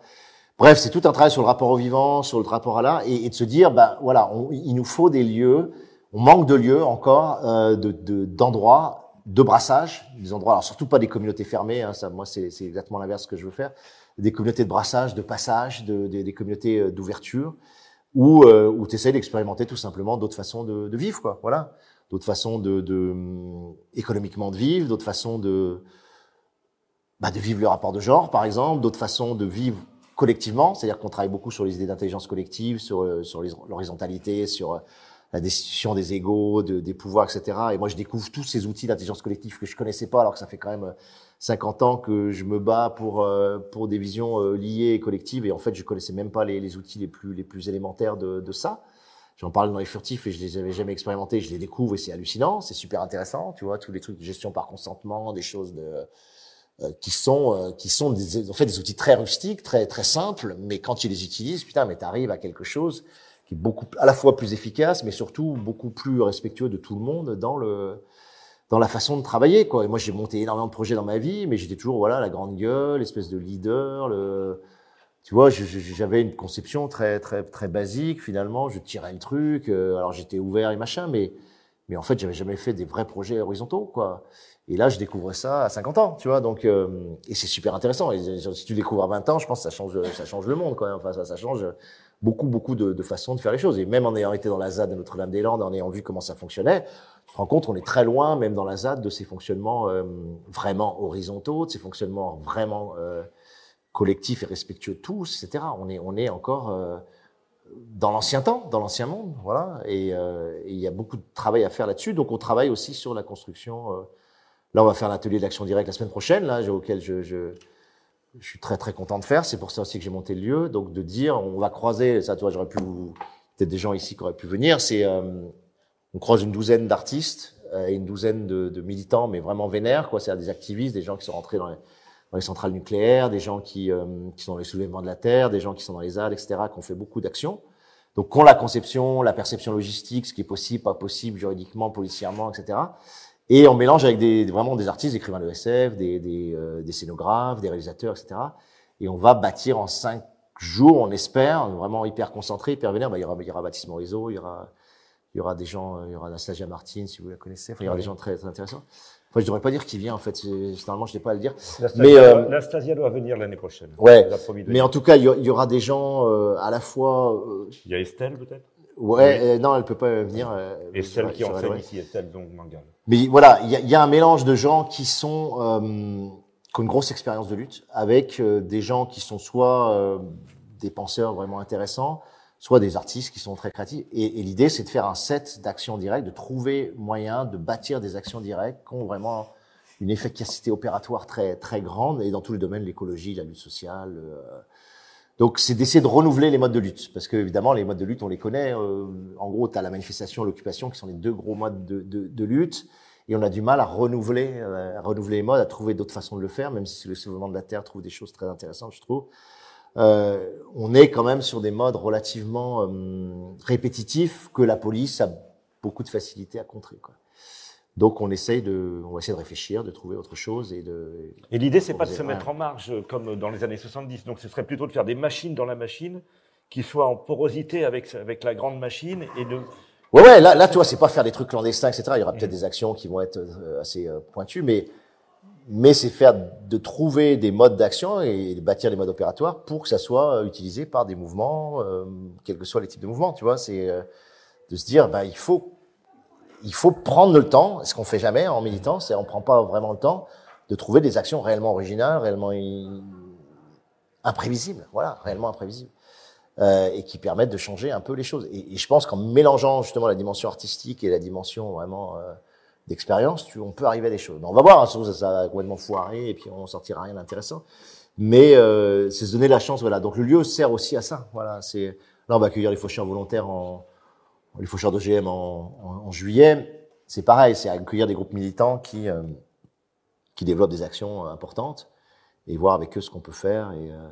Bref, c'est tout un travail sur le rapport au vivant, sur le rapport à l'art, et, de se dire, ben voilà, il nous faut des lieux, on manque de lieux encore, euh, de d'endroits de, brassage, des endroits, alors surtout pas des communautés fermées, hein, ça, moi c'est exactement l'inverse que je veux faire, des communautés de brassage, de passage, de, de des communautés euh, d'ouverture, où, euh, où tu essaies d'expérimenter tout simplement d'autres façons de, de, vivre, quoi, voilà, d'autres façons de, de, économiquement de vivre, d'autres façons de bah, de vivre le rapport de genre, par exemple, d'autres façons de vivre collectivement, c'est-à-dire qu'on travaille beaucoup sur les idées d'intelligence collective, sur, euh, sur l'horizontalité, sur la destitution des égaux, de, des pouvoirs, etc. Et moi, je découvre tous ces outils d'intelligence collective que je connaissais pas, alors que ça fait quand même 50 euh, ans que je me bats pour pour des visions liées et collectives. Et en fait, je connaissais même pas les, les outils les plus les plus élémentaires de, de ça. J'en parle dans les furtifs et je les avais jamais expérimentés. Je les découvre et c'est hallucinant, c'est super intéressant. Tu vois, tous les trucs de gestion par consentement, des choses de euh, qui sont euh, qui sont des, en fait des outils très rustiques, très très simples, mais quand tu les utilises, putain, mais t'arrives à quelque chose qui est beaucoup à la fois plus efficace, mais surtout beaucoup plus respectueux de tout le monde dans le dans la façon de travailler quoi. Et moi j'ai monté énormément de projets dans ma vie, mais j'étais toujours voilà la grande gueule, l'espèce de leader, le tu vois, j'avais une conception très très très basique finalement. Je tirais le truc, euh, alors j'étais ouvert et machin, mais mais en fait j'avais jamais fait des vrais projets horizontaux quoi. Et là, je découvre ça à 50 ans, tu vois. Donc, euh, et c'est super intéressant. Si tu découvres à 20 ans, je pense que ça change, ça change le monde, quoi. Enfin, ça, ça change beaucoup, beaucoup de, façons de faire les choses. Et même en ayant été dans la ZAD de Notre-Dame-des-Landes, en ayant vu comment ça fonctionnait, tu te rends compte, on est très loin, même dans la ZAD, de ces fonctionnements euh, vraiment horizontaux, de ces fonctionnements vraiment euh, collectifs et respectueux de tous, etc. On est, on est encore euh, dans l'ancien temps, dans l'ancien monde, voilà. Et il y a beaucoup de travail à faire là-dessus. Donc, on travaille aussi sur la construction Là, on va faire l'atelier d'action directe la semaine prochaine, là, auquel je, je suis très très content de faire. C'est pour ça aussi que j'ai monté le lieu. Donc de dire, on va croiser, ça, toi, j'aurais pu, peut-être des gens ici qui auraient pu venir. C'est, euh, on croise une douzaine d'artistes euh, et une douzaine de, de, militants, mais vraiment vénères, quoi. C'est-à-dire des activistes, des gens qui sont rentrés dans les, dans les centrales nucléaires, des gens qui, euh, qui sont dans les soulèvements de la terre, des gens qui sont dans les ZAD, etc., qui ont fait beaucoup d'actions. Donc, qu'on la conception, la perception logistique, ce qui est possible, pas possible, juridiquement, policièrement, etc. Et on mélange avec des, vraiment des artistes, des écrivains de SF, des, des, euh, des, scénographes, des réalisateurs, etc. Et on va bâtir en cinq jours, on espère, vraiment hyper concentré, hyper vénère. Bah, il y aura, il y aura Baptiste Morisot, il y aura, il y aura des gens, il y aura Anastasia Martin, si vous la connaissez. Enfin, il y aura des gens très, très intéressants. Enfin, je devrais pas dire qui vient, en fait. Normalement, je n'ai pas à le dire. Mais euh, Anastasia doit venir l'année prochaine. Ouais. Mais en tout cas, il y, aura des gens euh, à la fois. Euh, il y a Estelle peut-être? Ouais, euh, non, elle peut pas venir. Euh, et celle qui enseigne ici Estelle, donc Mangal. Mais voilà, il y a, y a, un mélange de gens qui sont euh, qui ont une grosse expérience de lutte, avec des gens qui sont soit des penseurs vraiment intéressants, soit des artistes qui sont très créatifs. Et, et l'idée, c'est de faire un set d'actions directes, de trouver moyen de bâtir des actions directes qui ont vraiment une efficacité opératoire très très grande et dans tous les domaines, l'écologie, la lutte sociale. Euh, donc, c'est d'essayer de renouveler les modes de lutte, parce que évidemment, les modes de lutte, on les connaît. Euh, en gros, tu as la manifestation, l'occupation, qui sont les deux gros modes de, de, de, lutte, et on a du mal à renouveler, euh, à renouveler les modes, à trouver d'autres façons de le faire, même si le soulèvement de la terre trouve des choses très intéressantes, je trouve. Euh, on est quand même sur des modes relativement euh, répétitifs que la police a beaucoup de facilité à contrer. Quoi. Donc on essaye de, on va essayer de réfléchir, de trouver autre chose et de. Et l'idée c'est pas de se mettre en marge comme dans les années 70. Donc ce serait plutôt de faire des machines dans la machine qui soient en porosité avec avec la grande machine et de. Ouais ouais là là tu vois c'est pas faire des trucs clandestins etc. Il y aura peut-être des actions qui vont être euh, assez euh, pointues mais mais c'est faire de trouver des modes d'action et de bâtir des modes opératoires pour que ça soit euh, utilisé par des mouvements quels que soient les types de mouvements tu vois c'est de se dire bah il faut il faut prendre le temps, ce qu'on fait jamais en militant, c'est on prend pas vraiment le temps de trouver des actions réellement originales, réellement imprévisibles, voilà, réellement imprévisibles, euh, et qui permettent de changer un peu les choses. Et, je pense qu'en mélangeant justement la dimension artistique et la dimension vraiment euh, d'expérience, on peut arriver à des choses. on va voir, hein, ça, ça va complètement foirer et puis on sortira rien d'intéressant. Mais euh, c'est se donner la chance, voilà. Donc le lieu sert aussi à ça, voilà. C'est là on va accueillir les faucheurs volontaires en les faucheurs de GM en, en, en juillet. C'est pareil, c'est accueillir des groupes militants qui euh, qui développent des actions importantes et voir avec eux ce qu'on peut faire. Et euh,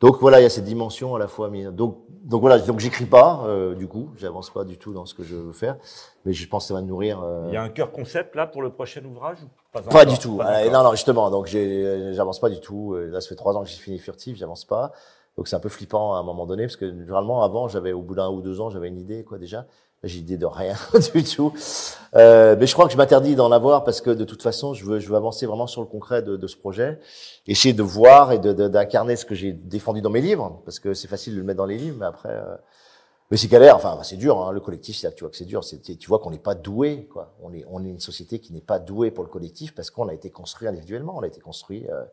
donc voilà, il y a cette dimension à la fois. Donc donc voilà, donc j'écris pas euh, du coup, j'avance pas du tout dans ce que je veux faire, mais je pense que ça va nourrir. Euh, Il y a un cœur concept là pour le prochain ouvrage Pas, pas du tout. Pas non non justement, donc j'avance pas du tout. Là, ça fait trois ans que j'ai fini furtif, j'avance pas. Donc c'est un peu flippant à un moment donné parce que généralement avant j'avais au bout d'un ou deux ans j'avais une idée quoi déjà. J'ai idée de rien (laughs) du tout. Euh, mais je crois que je m'interdis d'en avoir parce que de toute façon, je veux, je veux avancer vraiment sur le concret de, de ce projet, essayer de voir et d'incarner ce que j'ai défendu dans mes livres, parce que c'est facile de le mettre dans les livres, mais après, euh... mais c'est galère. Enfin, c'est dur. Hein, le collectif, c'est tu vois que c'est dur. Tu vois qu'on n'est pas doué. Quoi. On est, on est une société qui n'est pas douée pour le collectif parce qu'on a été construit individuellement. On a été construit euh,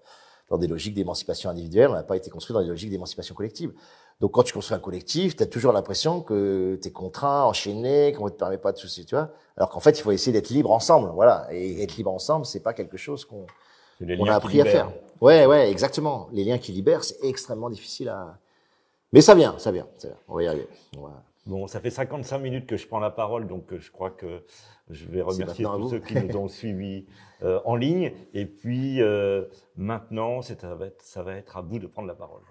dans des logiques d'émancipation individuelle. On n'a pas été construit dans des logiques d'émancipation collective. Donc quand tu construis un collectif, tu as toujours l'impression que tu es contraint, enchaîné, qu'on ne te permet pas de soucis, tu vois. Alors qu'en fait, il faut essayer d'être libre ensemble, voilà. Et être libre ensemble, c'est pas quelque chose qu'on a appris à faire. Ouais, ouais, exactement. Les liens qui libèrent, c'est extrêmement difficile à. Mais ça vient, ça vient, ça vient. On va y arriver. Va... Bon, ça fait 55 minutes que je prends la parole, donc je crois que je vais remercier tous ceux qui nous ont suivis euh, en ligne. Et puis euh, maintenant, ça va, être, ça va être à vous de prendre la parole.